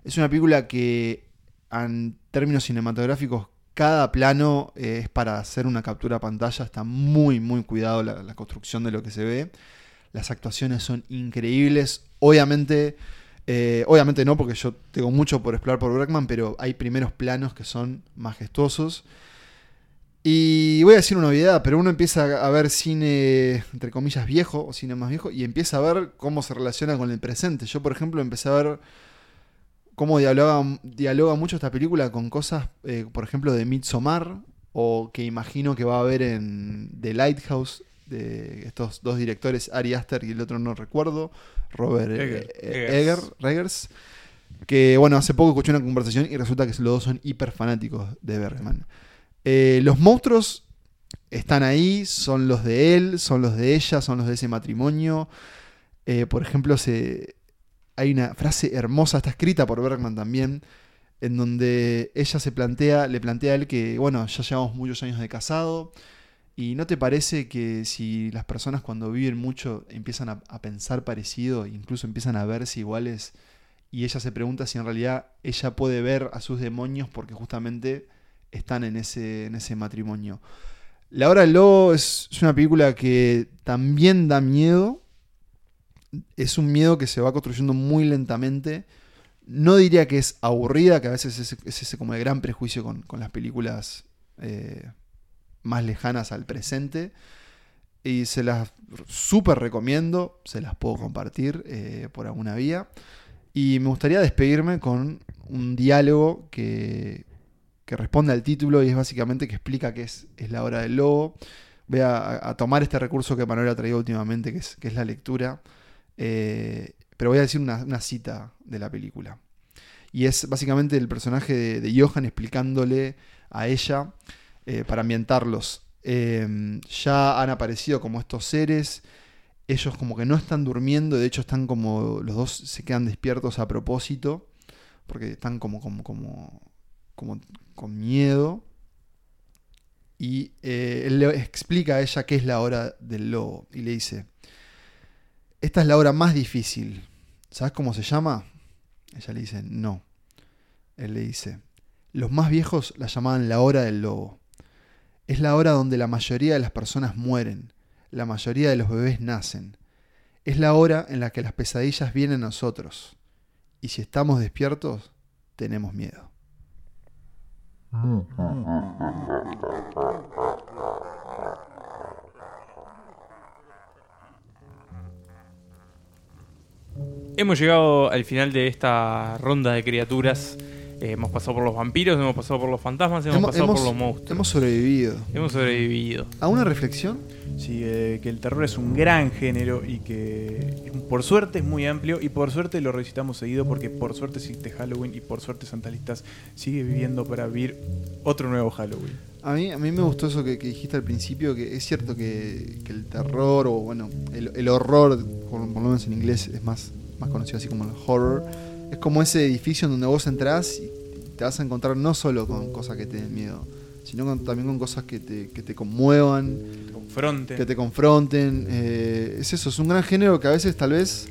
Es una película que, en términos cinematográficos, cada plano eh, es para hacer una captura a pantalla. Está muy, muy cuidado la, construcción de lo que se ve. Las actuaciones son increíbles. Obviamente, eh, obviamente no, porque yo tengo mucho por explorar por Bergman, pero hay primeros planos que son majestuosos. Y voy a decir una novedad, pero uno empieza a ver cine, entre comillas, viejo, o cine más viejo, y empieza a ver cómo se relaciona con el presente. Yo, por ejemplo, empecé a ver cómo dialoga, dialoga mucho esta película con cosas, eh, por ejemplo, de Midsommar, o que imagino que va a haber en The Lighthouse, de estos dos directores, Ari Aster y el otro no recuerdo, Robert eh, eh, Egger- Reggers, que bueno, hace poco escuché una conversación y resulta que los dos son hiper fanáticos de Bergman. Eh, los monstruos están ahí, son los de él, son los de ella, son los de ese matrimonio. Eh, por ejemplo, se, hay una frase hermosa, está escrita por Bergman también, en donde ella se plantea, le plantea a él que, bueno, ya llevamos muchos años de casado, y ¿no te parece que si las personas cuando viven mucho empiezan a, pensar parecido, incluso empiezan a verse iguales, y ella se pregunta si en realidad ella puede ver a sus demonios porque justamente están en ese, en ese matrimonio? La Hora del Lobo es una película que también da miedo, es un miedo que se va construyendo muy lentamente. No diría que es aburrida, que a veces es, es ese como el gran prejuicio con, con las películas eh, más lejanas al presente. Y se las súper recomiendo, se las puedo compartir eh, por alguna vía. Y me gustaría despedirme con un diálogo que, que responde al título y es básicamente que explica qué es, es la hora del lobo. Voy a, a tomar este recurso que Manuel ha traído últimamente, que es, que es la lectura. Eh, pero voy a decir una, cita de la película. Y es básicamente el personaje de, Johan explicándole a ella, eh, para ambientarlos, eh, ya han aparecido como estos seres, ellos como que no están durmiendo, de hecho están como, los dos se quedan despiertos a propósito, porque están como, como, como, como con miedo. Y eh, él le explica a ella qué es la hora del lobo. Y le dice, esta es la hora más difícil. ¿Sabes cómo se llama? Ella le dice, no. Él le dice, los más viejos la llamaban la hora del lobo. Es la hora donde la mayoría de las personas mueren, la mayoría de los bebés nacen. Es la hora en la que las pesadillas vienen a nosotros. Y si estamos despiertos, tenemos miedo. Hemos llegado al final de esta ronda de criaturas. Eh, hemos pasado por los vampiros, hemos pasado por los fantasmas, hemos, pasado por los monstruos. Hemos sobrevivido. Hemos sobrevivido. ¿A una reflexión? Sí, eh, que el terror es un gran género y que por suerte es muy amplio y por suerte lo recitamos seguido porque por suerte existe Halloween y por suerte Santa Listas sigue viviendo para vivir otro nuevo Halloween. A mí, a mí me gustó eso que, que dijiste al principio, que es cierto que, que el terror o bueno, el, el horror, por, por, lo menos en inglés es más, más conocido así como el horror, es como ese edificio en donde vos entrás y te vas a encontrar no solo con cosas que te den miedo, sino con, también con cosas que te, que te conmuevan, que te confronten. Que te confronten. Eh, es eso, es un gran género que a veces tal vez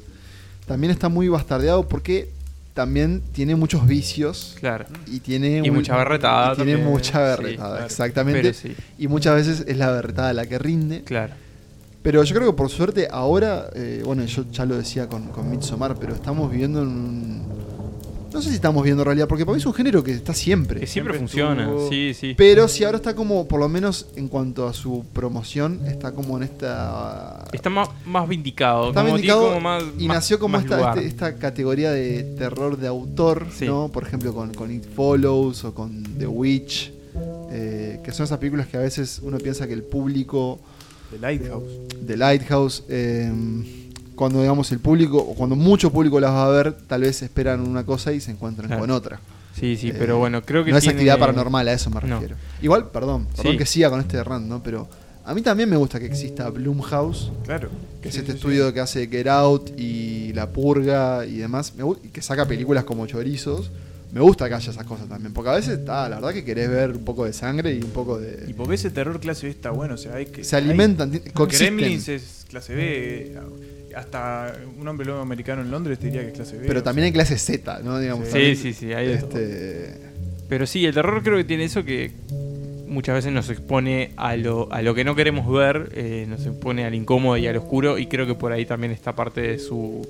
también está muy bastardeado porque también tiene muchos vicios. Claro. Y tiene y un, mucha berretada. y tiene también. mucha berretada, Sí, claro. exactamente. Sí. Y muchas veces es la berretada la que rinde. Claro. Pero yo creo que por suerte ahora, eh, bueno, yo ya lo decía con, con Midsommar, pero estamos viviendo en un... No sé si estamos viendo en realidad, porque para mí es un género que está siempre. Que siempre, Siempre funciona. estuvo- Sí, sí. Pero si ahora está como, por lo menos en cuanto a su promoción, está como en esta... Está más, más vindicado. Está como vindicado tiene como más- y más- nació como más esta, este- esta categoría de terror de autor, Sí. ¿no? Por ejemplo, con, con It Follows o con The Witch, eh, que son esas películas que a veces uno piensa que el público The Lighthouse. de Lighthouse, eh, cuando digamos el público, o cuando mucho público las va a ver, tal vez esperan una cosa y se encuentran Claro. con otra. Sí, sí, Eh, pero bueno, creo que no es actividad paranormal, a eso me No. refiero. Igual, perdón, perdón Sí. que siga con este rant, ¿no? Pero a mí también me gusta que exista Blumhouse, Claro. que es Sí, este sí, estudio que hace Get Out y La Purga y demás, me y que saca películas como Chorizos. Me gusta que haya esas cosas también, porque a veces, ah, la verdad que querés ver un poco de sangre y un poco sí. Y de... porque ese terror clase B está bueno, o sea, hay que... Se alimentan, hay- coexisten. Gremlins es clase B, hasta un hombre lobo americano en Londres te diría que es clase B. Pero también hay clase Z, ¿no? Digamos, Sí, también, sí, sí, hay este, Pero sí, el terror creo que tiene eso que muchas veces nos expone a lo, a lo que no queremos ver, eh, nos expone al incómodo y al oscuro, y creo que por ahí también está parte de su,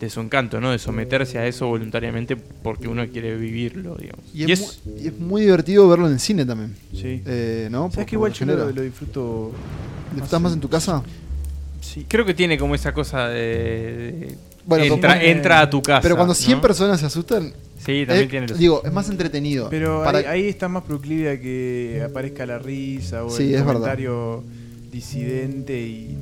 de su encanto, ¿no? De someterse a eso voluntariamente porque uno quiere vivirlo, digamos. Y es, Muy, y es muy divertido verlo en el cine también. Sí. Eh, ¿no? Por- ¿Sabes que igual lo yo lo, lo disfruto ¿Estás más en tu casa? Sí. Creo que tiene como esa cosa de... de- Bueno, entra, entra a tu casa. Pero cuando 100 ¿no? personas se asustan, Sí, también eh, tiene los- digo, es más entretenido. Pero Para- ahí, ahí está más proclive a que aparezca la risa o Sí, el es verdad. comentario disidente y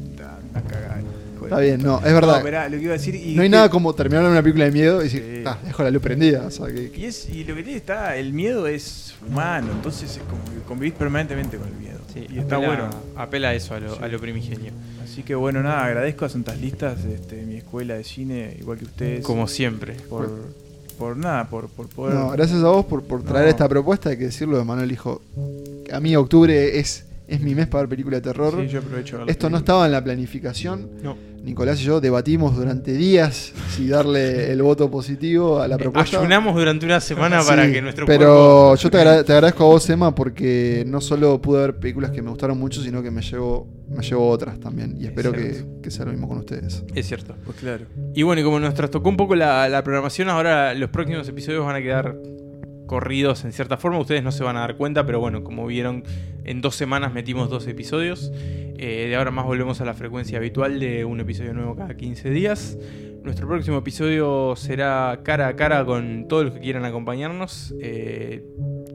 cagada. Está bien, no, es verdad. No, esperá, lo que iba a decir. Y no hay que- nada como terminar una película de miedo y decir, ah, dejo la luz prendida. O sea, que, Y, es, y lo que tiene está, el miedo es humano, entonces es como que convivís permanentemente con el miedo. Sí, y está apela- bueno. Apela a eso, a lo, Sí. a lo primigenio. Así que bueno, nada, agradezco a Santas Listas, este, mi escuela de cine, igual que ustedes. Como siempre. Por, por nada, por, por poder. No, gracias a vos por, por traer No. esta propuesta. Hay que decirlo de Manuel Hijo. A mí octubre es, es mi mes para ver película de terror. Sí, yo aprovecho Esto no estaba en la planificación. No. Nicolás y yo debatimos durante días si darle el voto positivo a la propuesta. Ayunamos durante una semana Sí, para que nuestro Pero cuerpo- yo te, agra- te agradezco a vos, Emma, porque no solo pude ver películas que me gustaron mucho, sino que me llevo, me llevo otras también. Y espero que, que sea lo mismo con ustedes. Es cierto. Pues claro. Y bueno, y como nos trastocó un poco la, la programación, ahora los próximos episodios van a quedar corridos en cierta forma. Ustedes no se van a dar cuenta, pero bueno, como vieron, en dos semanas metimos dos episodios. Eh, de ahora más volvemos a la frecuencia habitual de un episodio nuevo cada 15 días. Nuestro próximo episodio será cara a cara con todos los que quieran acompañarnos. Eh,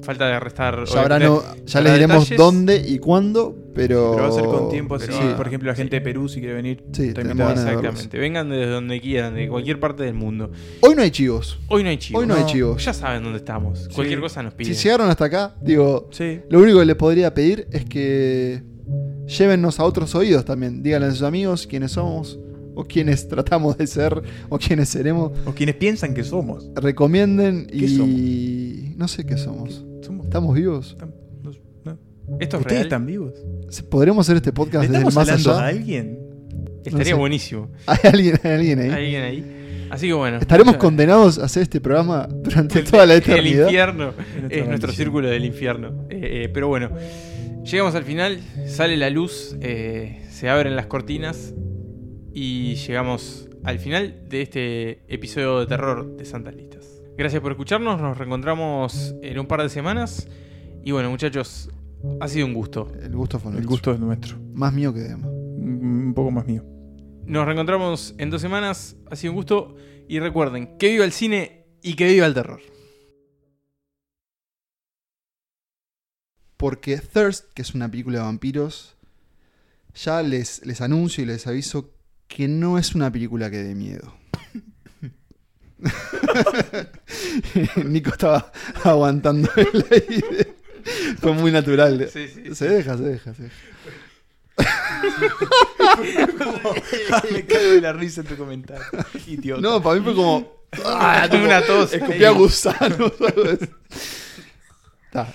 falta de restar. Ya, habrá no- obviamente, ya habrá les diremos detalles. dónde y cuándo, pero. Pero va a ser con tiempo, así. por ejemplo, la gente de Perú, si quiere venir, Sí. Exactamente. Vengan desde donde quieran, de cualquier parte del mundo. Hoy no hay chivos. Hoy no hay chivos. Hoy no hay chivos. Ya saben dónde estamos. Cualquier cosa nos piden. Si llegaron hasta acá, digo, Sí. lo único que les podría pedir es que llévennos a otros oídos también. Díganle a sus amigos quiénes somos, o quiénes tratamos de ser, o quiénes seremos. O quienes piensan que somos. Recomienden ¿Qué y. No sé qué somos. Somos. ¿Estamos vivos? Tam- no- no. ¿Esto es ¿Ustedes real? están vivos? ¿Se- ¿Podremos hacer este podcast ¿Le desde el estamos más hablando allá? a alguien? Estaría sé. buenísimo. <laughs> ¿Hay alguien, hay alguien ahí? Hay alguien ahí. Así que bueno. ¿Estaremos condenados a hacer este programa durante El- toda la El eternidad? infierno nuestra es nuestro círculo del infierno. Eh, eh, pero bueno, llegamos al final, sale la luz, eh, se abren las cortinas y llegamos al final de este episodio de terror de Santas Listas. Gracias por escucharnos, nos reencontramos en un par de semanas. Y bueno, muchachos, ha sido un gusto. El gusto fue El nuestro. gusto es nuestro. Más mío que de Emma. Mm, Un poco más mío. Nos reencontramos en dos semanas, ha sido un gusto. Y recuerden, que viva el cine y que viva el terror. Porque Thirst, que es una película de vampiros, ya les, les anuncio y les aviso que no es una película que dé miedo. <laughs> Nico estaba aguantando el aire. Fue muy natural. Sí, sí, se deja, se deja, se deja. <laughs> Me cago de la risa en tu comentario. Idiota. No, para mí fue como. Ah, tuve una tos. Escupía gusanos. Está,